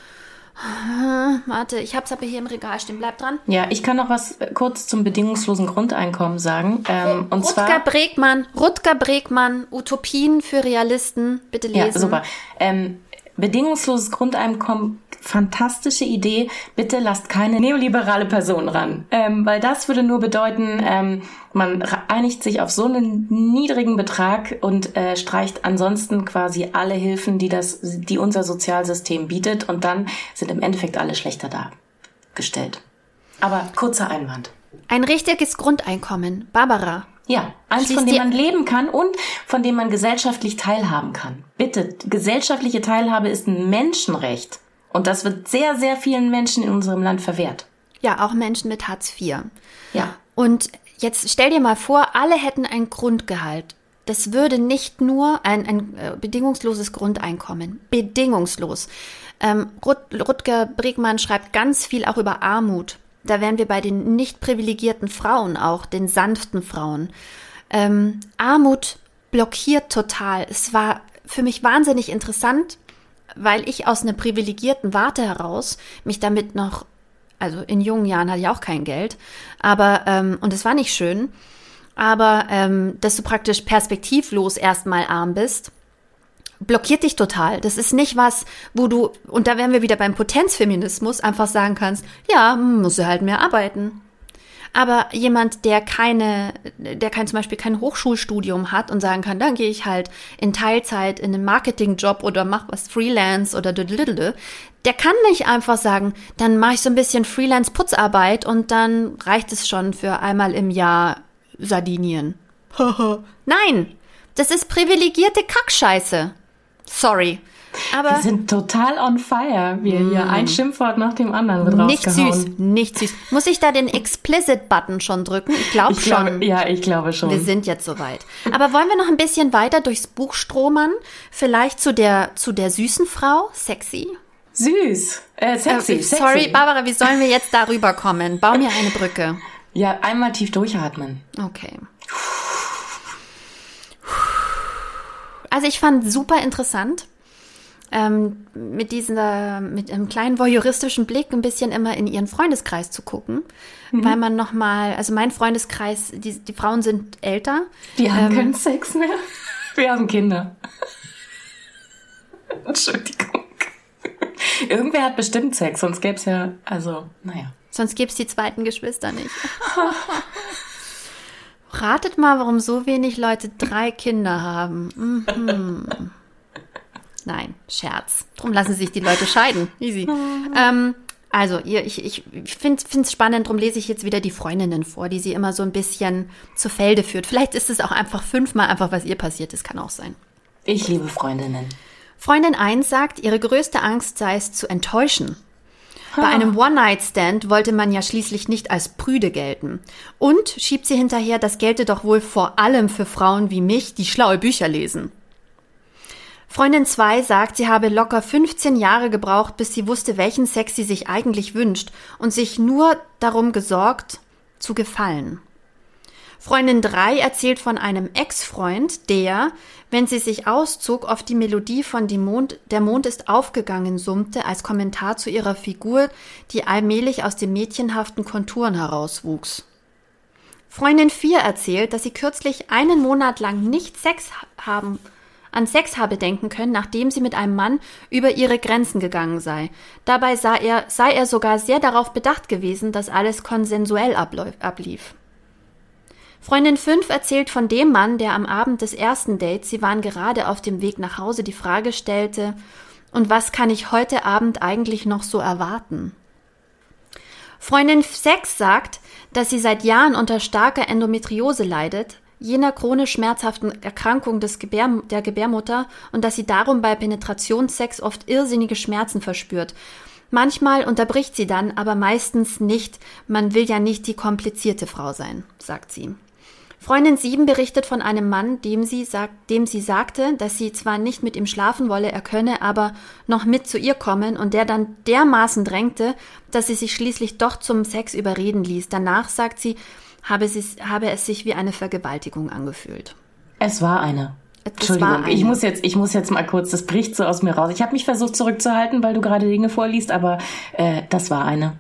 Warte, ich hab's aber hier im Regal stehen. Bleib dran. Ja, ich kann noch was kurz zum bedingungslosen Grundeinkommen sagen. Ähm, und Rutger zwar Bregmann, Rutger Bregmann, Utopien für Realisten. Bitte lesen. Ja, super. Ähm, bedingungsloses Grundeinkommen fantastische Idee. Bitte lasst keine neoliberale Person ran. Ähm, weil das würde nur bedeuten, ähm, man einigt sich auf so einen niedrigen Betrag und äh, streicht ansonsten quasi alle Hilfen, die das, die unser Sozialsystem bietet und dann sind im Endeffekt alle schlechter dargestellt. Aber kurzer Einwand. Ein richtiges Grundeinkommen. Barbara, Ja, eins, von dem man leben kann und von dem man gesellschaftlich teilhaben kann. Bitte, gesellschaftliche Teilhabe ist ein Menschenrecht. Und das wird sehr, sehr vielen Menschen in unserem Land verwehrt. Ja, auch Menschen mit Hartz IV. Ja. Und jetzt stell dir mal vor, alle hätten ein Grundgehalt. Das würde nicht nur ein, ein äh, bedingungsloses Grundeinkommen. Bedingungslos. Ähm, Rut, Rutger Bregmann schreibt ganz viel auch über Armut. Da wären wir bei den nicht privilegierten Frauen auch, den sanften Frauen. Ähm, Armut blockiert total. Es war für mich wahnsinnig interessant, weil ich aus einer privilegierten Warte heraus mich damit noch, also in jungen Jahren hatte ich auch kein Geld, aber, ähm, und es war nicht schön, aber ähm, dass du praktisch perspektivlos erstmal arm bist, blockiert dich total. Das ist nicht was, wo du, und da wären wir wieder beim Potenzfeminismus, einfach sagen kannst, ja, muss er halt mehr arbeiten. Aber jemand, der keine, der kein zum Beispiel kein Hochschulstudium hat und sagen kann, dann gehe ich halt in Teilzeit in einen Marketingjob oder mach was Freelance oder dödelödel, der kann nicht einfach sagen, dann mache ich so ein bisschen Freelance-Putzarbeit und dann reicht es schon für einmal im Jahr Sardinien. Nein, das ist privilegierte Kackscheiße. Sorry. Aber Wir sind total on fire. Wir hier ein Schimpfwort nach dem anderen wird Mm. nicht süß, nicht süß. Muss ich da den Explicit-Button schon drücken? Ich glaube Ich schon. ja, ich glaube schon. Wir sind jetzt soweit. Aber wollen wir noch ein bisschen weiter durchs Buch stromern? Vielleicht zu der, zu der süßen Frau? Sexy? Süß. Äh, sexy, Äh, sexy. Sorry, Barbara, wie sollen wir jetzt darüber kommen? Bau mir eine Brücke. Ja, einmal tief durchatmen. Okay. Also ich fand super interessant. Ähm, mit dieser, mit einem kleinen voyeuristischen Blick ein bisschen immer in ihren Freundeskreis zu gucken, weil man noch mal, also mein Freundeskreis, die, die Frauen sind älter, Die haben Ähm, keinen Sex mehr. Wir haben Kinder. Entschuldigung. Irgendwer hat bestimmt Sex, sonst gäbe es ja, also, naja. sonst gibt's die zweiten Geschwister nicht. Ratet mal, warum so wenig Leute drei Kinder haben. Mhm. Nein, Scherz. Drum lassen sich die Leute scheiden. Easy. Ähm, also, ihr, ich, ich finde es spannend, drum lese ich jetzt wieder die Freundinnen vor, die sie immer so ein bisschen zu Felde führt. Vielleicht ist es auch einfach fünfmal einfach, was ihr passiert ist, kann auch sein. Ich liebe Freundinnen. Freundin 1 sagt, ihre größte Angst sei es zu enttäuschen. Bei einem One-Night-Stand wollte man ja schließlich nicht als prüde gelten. Und schiebt sie hinterher, das gelte doch wohl vor allem für Frauen wie mich, die schlaue Bücher lesen. Freundin 2 sagt, sie habe locker 15 Jahre gebraucht, bis sie wusste, welchen Sex sie sich eigentlich wünscht und sich nur darum gesorgt, zu gefallen. Freundin 3 erzählt von einem Ex-Freund, der, wenn sie sich auszog, auf die Melodie von Die Mond, Der Mond ist aufgegangen summte, als Kommentar zu ihrer Figur, die allmählich aus den mädchenhaften Konturen herauswuchs. Freundin 4 erzählt, dass sie kürzlich einen Monat lang nicht Sex haben, an Sex habe denken können, nachdem sie mit einem Mann über ihre Grenzen gegangen sei. Dabei sei er, sei er sogar sehr darauf bedacht gewesen, dass alles konsensuell ablief. Freundin 5 erzählt von dem Mann, der am Abend des ersten Dates, sie waren gerade auf dem Weg nach Hause, die Frage stellte, und was kann ich heute Abend eigentlich noch so erwarten? Freundin 6 sagt, dass sie seit Jahren unter starker Endometriose leidet, jener chronisch schmerzhaften Erkrankung des Gebär, der Gebärmutter, und dass sie darum bei Penetrationssex oft irrsinnige Schmerzen verspürt. Manchmal unterbricht sie dann, aber meistens nicht. Man will ja nicht die komplizierte Frau sein, sagt sie. Freundin 7 berichtet von einem Mann, dem sie, sagt, dem sie sagte, dass sie zwar nicht mit ihm schlafen wolle, er könne aber noch mit zu ihr kommen und der dann dermaßen drängte, dass sie sich schließlich doch zum Sex überreden ließ. Danach, sagt sie, habe, sie, habe es sich wie eine Vergewaltigung angefühlt. Es war eine. Es Entschuldigung, war eine. ich muss jetzt, ich muss jetzt mal kurz, das bricht so aus mir raus. Ich habe mich versucht zurückzuhalten, weil du gerade Dinge vorliest, aber äh, das war eine.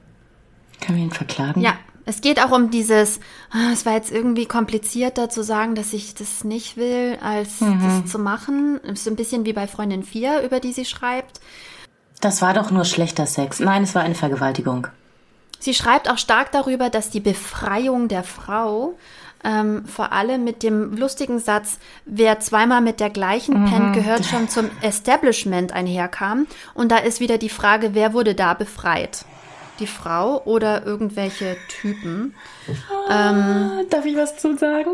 Kann man ihn verklagen? Ja, es geht auch um dieses, ah, es war jetzt irgendwie komplizierter zu sagen, dass ich das nicht will, als das zu machen. Ist ein bisschen wie bei Freundin 4, über die sie schreibt. Das war doch nur schlechter Sex. Nein, es war eine Vergewaltigung. Sie schreibt auch stark darüber, dass die Befreiung der Frau ähm, vor allem mit dem lustigen Satz, wer zweimal mit der gleichen pennt, gehört schon zum Establishment einherkam. Und da ist wieder die Frage, wer wurde da befreit? Die Frau oder irgendwelche Typen? Ah, Darf ich was zu sagen?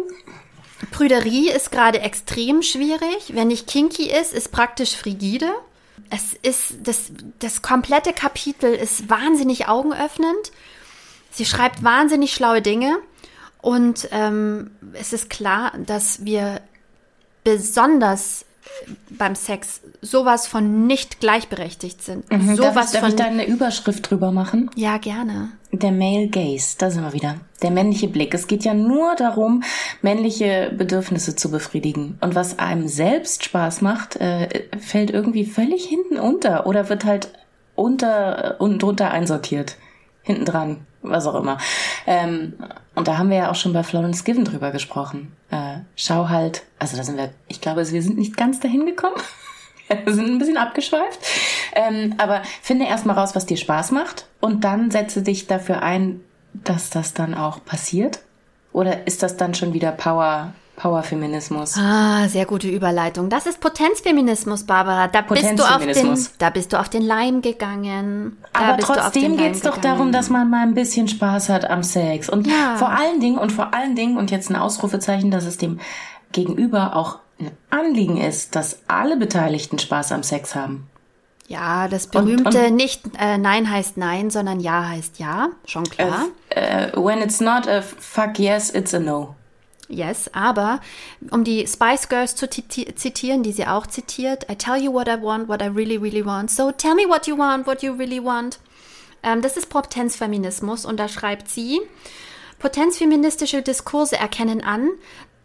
Prüderie ist gerade extrem schwierig. Wenn nicht kinky ist, ist praktisch frigide. Es ist, das, das komplette Kapitel ist wahnsinnig augenöffnend. Sie schreibt wahnsinnig schlaue Dinge. Und ähm, es ist klar, dass wir besonders beim Sex sowas von nicht gleichberechtigt sind. Mhm, sowas darf ich, darf von ich da eine Überschrift drüber machen? ja gerne. Der Male Gaze, da sind wir wieder. Der männliche Blick. Es geht ja nur darum, männliche Bedürfnisse zu befriedigen. Und was einem selbst Spaß macht, äh, fällt irgendwie völlig hinten unter oder wird halt unter und drunter einsortiert. Hinten dran, was auch immer. Ähm, und da haben wir ja auch schon bei Florence Given drüber gesprochen. Äh, schau halt, also da sind wir, ich glaube, wir sind nicht ganz dahin gekommen. Wir sind ein bisschen abgeschweift. Ähm, aber finde erstmal raus, was dir Spaß macht und dann setze dich dafür ein, dass das dann auch passiert. Oder ist das dann schon wieder Power, Power-Feminismus? Ah, sehr gute Überleitung. Das ist Potenzfeminismus, Barbara. Da bist du auf den, da bist du auf den Leim gegangen. Da Aber trotzdem geht's doch gegangen. darum, dass man mal ein bisschen Spaß hat am Sex. Und Ja. vor allen Dingen, und vor allen Dingen, und jetzt ein Ausrufezeichen, dass es dem Gegenüber auch ein Anliegen ist, dass alle Beteiligten Spaß am Sex haben. Ja, das Und- berühmte nicht äh, Nein heißt Nein, sondern Ja heißt Ja. Schon klar. Äh, when it's not a fuck yes, it's a no. Yes, aber um die Spice Girls zu zitieren, die sie auch zitiert, I tell you what I want, what I really, really want. So tell me what you want, what you really want. Ähm, das ist Potenzfeminismus und da schreibt sie, potenzfeministische Diskurse erkennen an,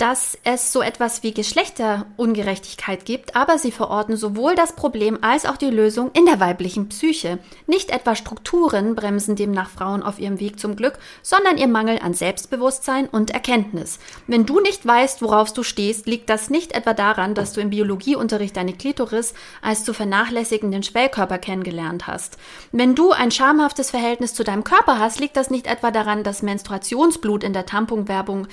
dass es so etwas wie Geschlechterungerechtigkeit gibt, aber sie verorten sowohl das Problem als auch die Lösung in der weiblichen Psyche. Nicht etwa Strukturen bremsen demnach Frauen auf ihrem Weg zum Glück, sondern ihr Mangel an Selbstbewusstsein und Erkenntnis. Wenn du nicht weißt, worauf du stehst, liegt das nicht etwa daran, dass du im Biologieunterricht deine Klitoris als zu vernachlässigenden Schwellkörper kennengelernt hast. Wenn du ein schamhaftes Verhältnis zu deinem Körper hast, liegt das nicht etwa daran, dass Menstruationsblut in der Tamponwerbung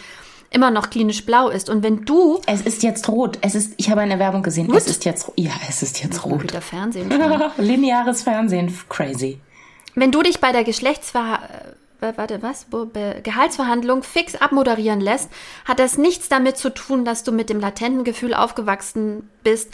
immer noch klinisch blau ist. Und wenn du Es ist jetzt rot. Es ist, ich habe eine Werbung gesehen. Es ist jetzt, ja, es ist jetzt rot. wieder Fernsehen. Lineares Fernsehen, crazy. Wenn du dich bei der Geschlechtsver äh, warte, was? Gehaltsverhandlung fix abmoderieren lässt, hat das nichts damit zu tun, dass du mit dem latenten Gefühl aufgewachsen bist,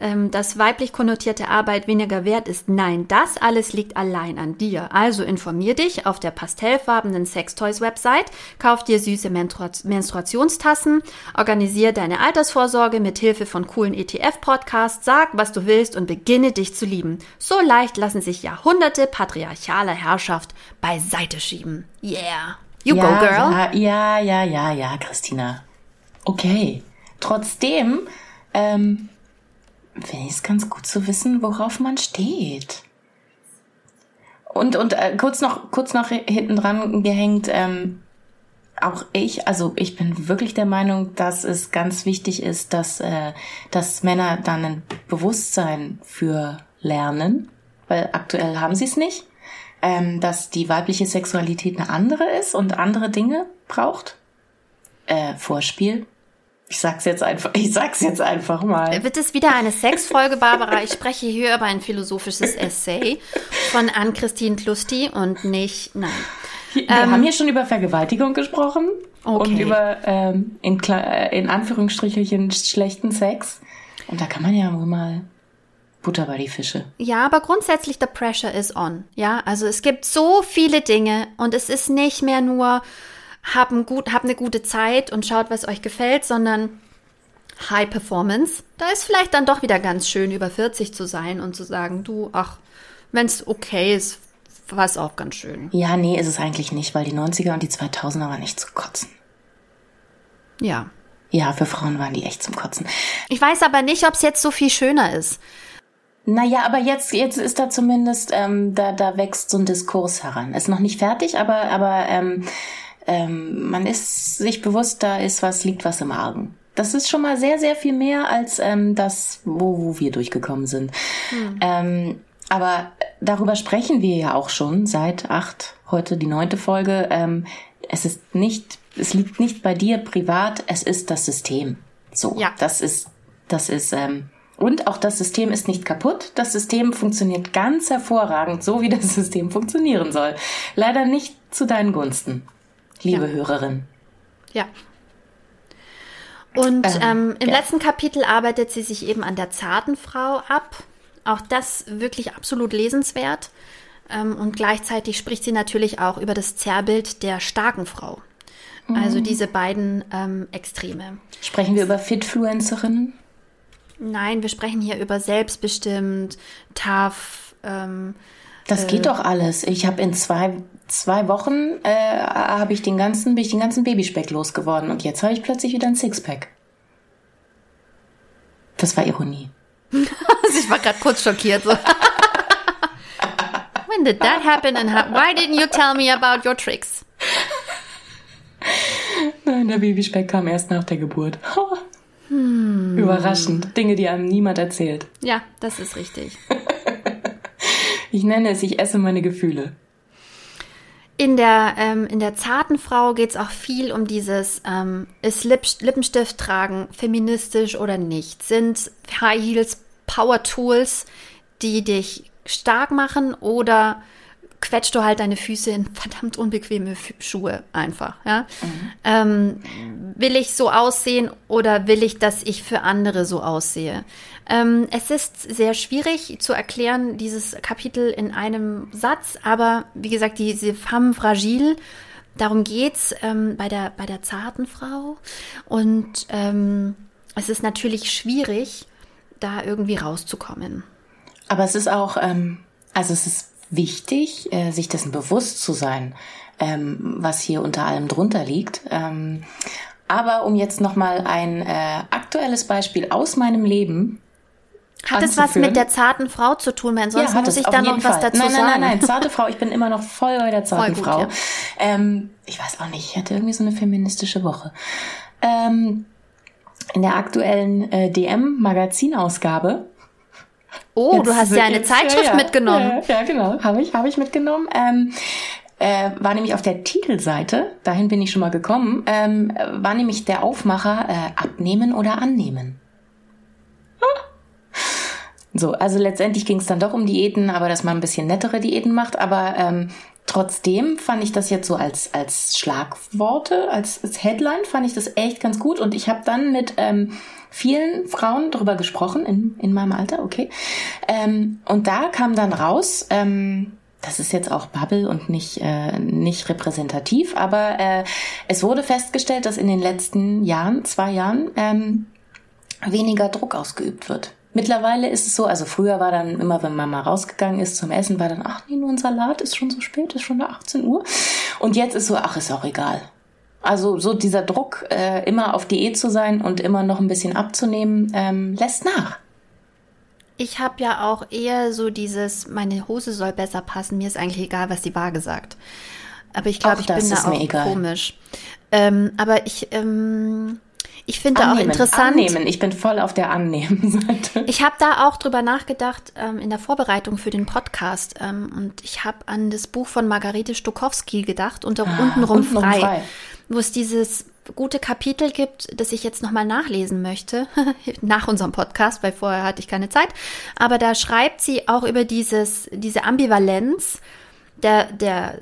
ähm, dass weiblich konnotierte Arbeit weniger wert ist. Nein, das alles liegt allein an dir. Also informier dich auf der pastellfarbenen Sextoys-Website, kauf dir süße Menstrua Menstruationstassen, organisier deine Altersvorsorge mit Hilfe von coolen ETF-Podcasts, sag, was du willst und beginne dich zu lieben. So leicht lassen sich Jahrhunderte patriarchaler Herrschaft beiseite schieben. Yeah. You ja, go, girl. Ja, ja, ja, ja, ja, Christina. Okay. Trotzdem, ähm, finde ich es ganz gut zu wissen, worauf man steht. Und, und äh, kurz noch, kurz noch hinten dran gehängt, ähm, auch ich, also ich bin wirklich der Meinung, dass es ganz wichtig ist, dass, äh, dass Männer dann ein Bewusstsein für lernen, weil aktuell haben sie es nicht, ähm, dass die weibliche Sexualität eine andere ist und andere Dinge braucht. Äh, Vorspiel. Ich sag's jetzt einfach, ich sag's jetzt einfach mal. Wird es wieder eine Sexfolge, Barbara? Ich spreche hier über ein philosophisches Essay von Ann-Christine Klusti und nicht, nein. Wir haben hier schon über Vergewaltigung gesprochen Okay. und über ähm, in, äh, in Anführungsstrichen schlechten Sex. Und da kann man ja wohl mal Butter bei die Fische. Ja, aber grundsätzlich the pressure is on. Ja, also es gibt so viele Dinge und es ist nicht mehr nur hab, ein gut, hab eine gute Zeit und schaut, was euch gefällt, sondern High Performance. Da ist vielleicht dann doch wieder ganz schön, über 40 zu sein und zu sagen, du, ach, wenn es okay ist, war es auch ganz schön. Ja, nee, ist es eigentlich nicht, weil die 90er und die 2000er waren nicht zu kotzen. Ja. Ja, für Frauen waren die echt zum Kotzen. Ich weiß aber nicht, ob es jetzt so viel schöner ist. Naja, aber jetzt, jetzt ist da zumindest, ähm, da, da wächst so ein Diskurs heran. Ist noch nicht fertig, aber, aber ähm, ähm, man ist sich bewusst, da ist was, liegt was im Argen. Das ist schon mal sehr, sehr viel mehr als ähm, das, wo, wo wir durchgekommen sind. Ähm, aber darüber sprechen wir ja auch schon seit acht, heute die neunte Folge. Ähm, es ist nicht, es liegt nicht bei dir privat, es ist das System. So, Ja. das ist, das ist, ähm, und auch das System ist nicht kaputt. Das System funktioniert ganz hervorragend, so wie das System funktionieren soll. Leider nicht zu deinen Gunsten, liebe Ja. Hörerin. Ja. Und ähm, Ähm, im ja. letzten Kapitel arbeitet sie sich eben an der zarten Frau ab. Auch das wirklich absolut lesenswert. Ähm, und gleichzeitig spricht sie natürlich auch über das Zerrbild der starken Frau. Also diese beiden ähm, Extreme. Sprechen wir über Fitfluencerinnen? Nein, wir sprechen hier über selbstbestimmt, tough. Ähm, Das geht doch alles. Ich habe in zwei, zwei Wochen äh, habe ich den ganzen, bin ich den ganzen Babyspeck losgeworden und jetzt habe ich plötzlich wieder ein Sixpack. Das war Ironie. also ich war gerade kurz schockiert. So. When did that happen and how, why didn't you tell me about your tricks? Nein, der Babyspeck kam erst nach der Geburt. Überraschend. Dinge, die einem niemand erzählt. Ja, das ist richtig. Ich nenne es, ich esse meine Gefühle. In der, ähm, in der zarten Frau geht es auch viel um dieses, ähm, ist Lip Lippenstift tragen feministisch oder nicht? Sind High Heels Power Tools, die dich stark machen oder quetschst du halt deine Füße in verdammt unbequeme Schuhe einfach? Ja? Ähm, will ich so aussehen oder will ich, dass ich für andere so aussehe? Ähm, es ist sehr schwierig zu erklären, dieses Kapitel in einem Satz, aber wie gesagt, diese femme fragile, darum geht's ähm, bei, der, bei der zarten Frau. Und ähm, es ist natürlich schwierig, da irgendwie rauszukommen. Aber es ist auch, ähm, also es ist wichtig, äh, sich dessen bewusst zu sein, ähm, was hier unter allem drunter liegt. Ähm, aber um jetzt nochmal ein äh, aktuelles Beispiel aus meinem Leben Hat es was mit der zarten Frau zu tun? Weil ansonsten hat muss es ich da noch was Fall. dazu nein, nein, sagen. Nein, nein, zarte Frau, ich bin immer noch voll bei der zarten gut, Frau. ja. Ähm, ich weiß auch nicht, ich hatte irgendwie so eine feministische Woche. Ähm, in der aktuellen äh, DM-Magazinausgabe Oh, du Jetzt hast wird ja eine jetzt- Zeitschrift ja, ja. mitgenommen. Ja, ja genau, habe ich, habe ich mitgenommen. Ähm, äh, war nämlich auf der Titelseite, dahin bin ich schon mal gekommen, ähm, war nämlich der Aufmacher äh, abnehmen oder annehmen. So, also letztendlich ging es dann doch um Diäten, aber dass man ein bisschen nettere Diäten macht. Aber ähm, trotzdem fand ich das jetzt so als, als Schlagworte, als, als Headline, fand ich das echt ganz gut. Und ich habe dann mit ähm, vielen Frauen darüber gesprochen, in, in meinem Alter, okay. Ähm, und da kam dann raus, ähm, das ist jetzt auch Bubble und nicht, äh, nicht repräsentativ, aber äh, es wurde festgestellt, dass in den letzten Jahren, zwei Jahren, ähm, weniger Druck ausgeübt wird. Mittlerweile ist es so, also früher war dann immer, wenn man mal rausgegangen ist zum Essen, war dann, ach nee, nur ein Salat ist schon so spät, ist schon 18 Uhr. Und jetzt ist so, ach, ist auch egal. Also so dieser Druck, äh, immer auf Diät zu sein und immer noch ein bisschen abzunehmen, ähm, lässt nach. Ich habe ja auch eher so dieses, meine Hose soll besser passen, mir ist eigentlich egal, was die Waage sagt. Aber ich glaube, ich das bin da ist mir auch egal. komisch. Ähm, aber ich, ähm, ich finde auch interessant. Annehmen. Ich bin voll auf der Annehmen-Seite. Ich habe da auch drüber nachgedacht ähm, in der Vorbereitung für den Podcast ähm, und ich habe an das Buch von Margarete Stokowski gedacht, unter, untenrum, Ah, Untenrum frei, frei. Wo es dieses gute Kapitel gibt, das ich jetzt nochmal nachlesen möchte, nach unserem Podcast, weil vorher hatte ich keine Zeit. Aber da schreibt sie auch über dieses, diese Ambivalenz der, der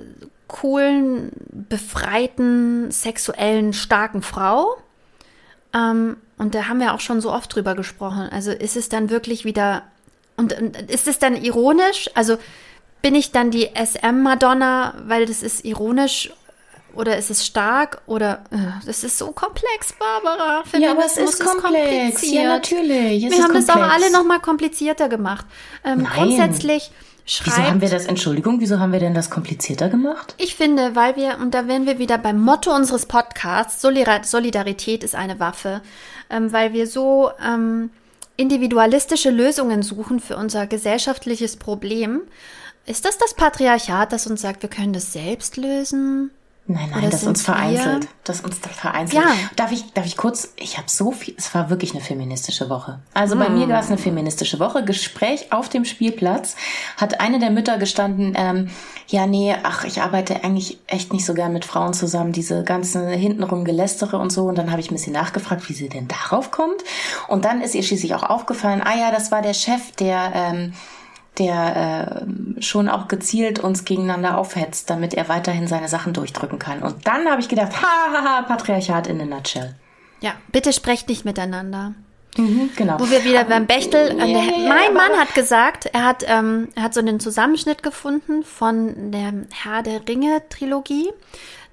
coolen, befreiten, sexuellen, starken Frau. Ähm, und da haben wir auch schon so oft drüber gesprochen. Also ist es dann wirklich wieder, und, und ist es dann ironisch? Also bin ich dann die SM-Madonna, weil das ist ironisch oder ist es stark oder äh, das ist so komplex, Barbara. Ja, aber es ist komplex. Ja, natürlich. Es Wir haben das auch komplex. alle noch mal komplizierter gemacht. Ähm, Nein. grundsätzlich Wieso haben schreibt wir das, Entschuldigung, wieso haben wir denn das komplizierter gemacht? ich finde, weil wir, und da wären wir wieder beim Motto unseres Podcasts, Solidar- Solidarität ist eine Waffe, ähm, weil wir so ähm, individualistische Lösungen suchen für unser gesellschaftliches Problem. Ist das das Patriarchat, das uns sagt, wir können das selbst lösen? Nein, nein, Oder das uns sind's wir? vereinzelt. Das uns vereinzelt. Ja. Darf ich, darf ich kurz, ich habe so viel, es war wirklich eine feministische Woche. Also bei mir war es eine feministische Woche. Gespräch auf dem Spielplatz hat eine der Mütter gestanden, ähm, ja, nee, ach, ich arbeite eigentlich echt nicht so gern mit Frauen zusammen, diese ganzen hintenrum Gelästere und so. Und dann habe ich ein bisschen nachgefragt, wie sie denn darauf kommt. Und dann ist ihr schließlich auch aufgefallen, ah ja, das war der Chef, der, ähm, der äh, schon auch gezielt uns gegeneinander aufhetzt, damit er weiterhin seine Sachen durchdrücken kann. Und dann habe ich gedacht, ha, ha, ha, Patriarchat in a nutshell. Ja, bitte sprecht nicht miteinander. Mhm, genau. Wo wir wieder beim Bechtel. äh, Ja, der, ja, mein Mann hat gesagt, er hat, ähm, er hat so einen Zusammenschnitt gefunden von der Herr der Ringe Trilogie,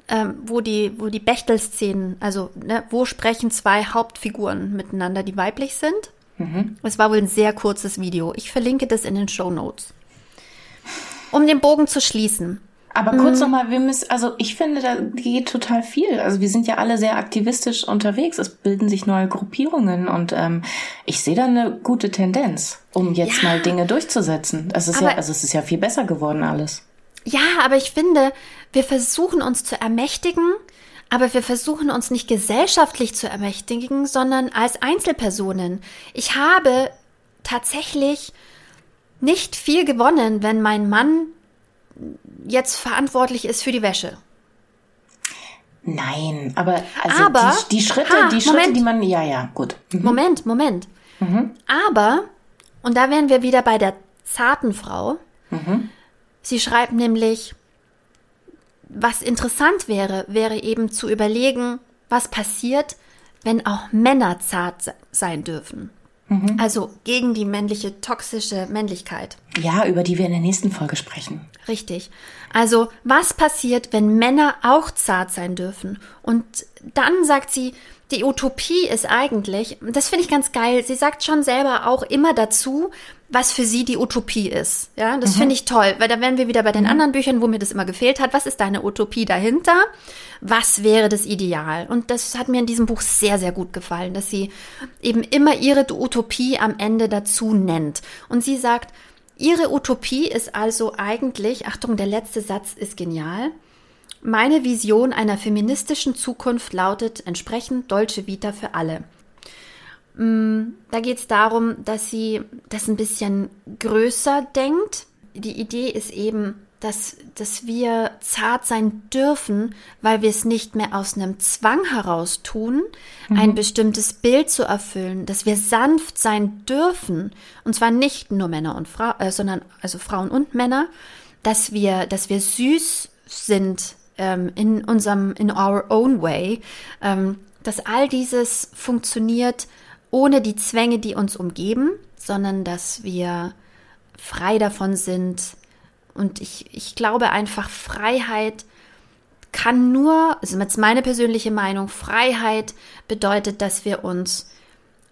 ähm, wo die, wo die Bechtel-Szenen, also ne, wo sprechen zwei Hauptfiguren miteinander, die weiblich sind. Mhm. Es war wohl ein sehr kurzes Video. Ich verlinke das in den Show Notes. Um den Bogen zu schließen. Aber Mhm. kurz nochmal, wir müssen, also ich finde, da geht total viel. Also wir sind ja alle sehr aktivistisch unterwegs. Es bilden sich neue Gruppierungen und ähm, ich sehe da eine gute Tendenz, um jetzt Ja. mal Dinge durchzusetzen. Es ist ja, Aber- also es ist ja viel besser geworden alles. Ja, aber ich finde, wir versuchen uns zu ermächtigen, aber wir versuchen uns nicht gesellschaftlich zu ermächtigen, sondern als Einzelpersonen. Ich habe tatsächlich nicht viel gewonnen, wenn mein Mann jetzt verantwortlich ist für die Wäsche. Nein, aber also Aber- die, die Schritte, Ha, die Schritte, Moment. die man, ja, ja, gut. Mhm. Moment, Moment. Aber, und da wären wir wieder bei der zarten Frau. Sie schreibt nämlich, was interessant wäre, wäre eben zu überlegen, was passiert, wenn auch Männer zart se- sein dürfen. Also gegen die männliche toxische Männlichkeit. Ja, über die wir in der nächsten Folge sprechen. Richtig. Also, was passiert, wenn Männer auch zart sein dürfen? Und dann sagt sie, die Utopie ist eigentlich, das finde ich ganz geil, sie sagt schon selber auch immer dazu, was für sie die Utopie ist. Ja, das finde ich toll, weil da wären wir wieder bei den anderen Büchern, wo mir das immer gefehlt hat. Was ist deine Utopie dahinter? Was wäre das Ideal? Und das hat mir in diesem Buch sehr, sehr gut gefallen, dass sie eben immer ihre Utopie am Ende dazu nennt. Und sie sagt, Ihre Utopie ist also eigentlich, Achtung, der letzte Satz ist genial. Meine Vision einer feministischen Zukunft lautet entsprechend Dolce Vita für alle. Mm, Da geht es darum, dass sie das ein bisschen größer denkt. Die Idee ist eben, dass, dass wir zart sein dürfen, weil wir es nicht mehr aus einem Zwang heraus tun, ein bestimmtes Bild zu erfüllen, dass wir sanft sein dürfen, und zwar nicht nur Männer und Frauen, äh, sondern also Frauen und Männer, dass wir, dass wir süß sind ähm, in unserem, in our own way, ähm, dass all dieses funktioniert ohne die Zwänge, die uns umgeben, sondern dass wir frei davon sind. Und ich, ich glaube einfach, Freiheit kann nur, also jetzt meine persönliche Meinung, Freiheit bedeutet, dass wir uns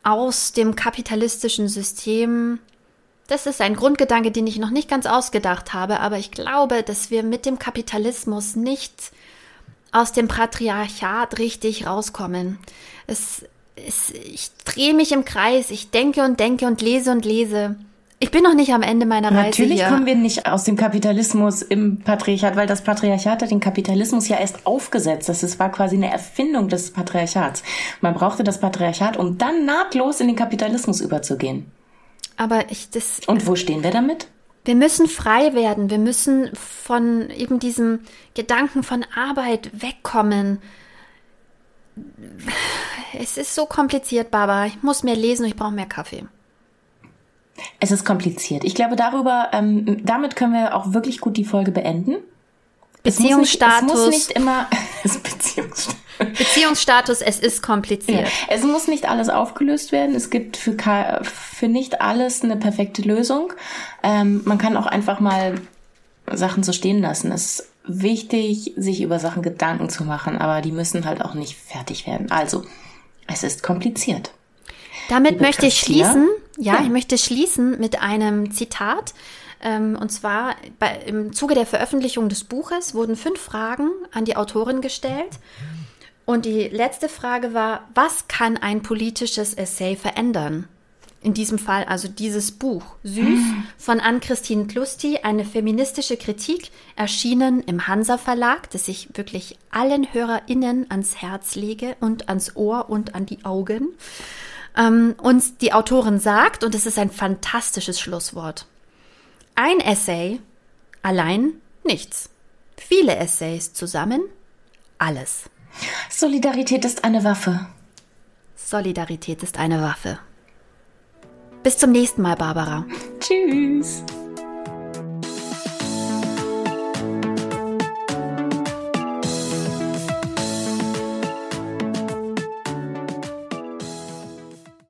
aus dem kapitalistischen System, das ist ein Grundgedanke, den ich noch nicht ganz ausgedacht habe, aber ich glaube, dass wir mit dem Kapitalismus nicht aus dem Patriarchat richtig rauskommen. Es, es, ich drehe mich im Kreis, ich denke und denke und lese und lese. Ich bin noch nicht am Ende meiner Reise Natürlich hier. kommen wir nicht aus dem Kapitalismus im Patriarchat, weil das Patriarchat hat den Kapitalismus ja erst aufgesetzt. Das ist, war quasi eine Erfindung des Patriarchats. Man brauchte das Patriarchat, um dann nahtlos in den Kapitalismus überzugehen. aber ich, das, Und wo stehen wir damit? Wir müssen frei werden. Wir müssen von eben diesem Gedanken von Arbeit wegkommen. Es ist so kompliziert, Barbara. Ich muss mehr lesen und ich brauche mehr Kaffee. Es ist kompliziert. Ich glaube, darüber, ähm, damit können wir auch wirklich gut die Folge beenden. Es muss nicht- Es muss Beziehungsstatus. nicht immer, Beziehungsstatus. Beziehungsstatus, es ist kompliziert. Es muss nicht alles aufgelöst werden. Es gibt für, für nicht alles eine perfekte Lösung. Ähm, man kann auch einfach mal Sachen so stehen lassen. Es ist wichtig, sich über Sachen Gedanken zu machen, aber die müssen halt auch nicht fertig werden. Also, es ist kompliziert. Damit Liebe möchte ich schließen. Ja, Ja. ich möchte schließen mit einem Zitat. Ähm, und zwar bei, im Zuge der Veröffentlichung des Buches wurden fünf Fragen an die Autorin gestellt. Und die letzte Frage war, was kann ein politisches Essay verändern? In diesem Fall also dieses Buch, Süß, von Ann-Christine Klusti, eine feministische Kritik, erschienen im Hansa Verlag, das ich wirklich allen HörerInnen ans Herz lege und ans Ohr und an die Augen. Ähm, und die Autorin sagt, und es ist ein fantastisches Schlusswort, ein Essay allein nichts. Viele Essays zusammen alles. Solidarität ist eine Waffe. Solidarität ist eine Waffe. Bis zum nächsten Mal, Barbara. Tschüss.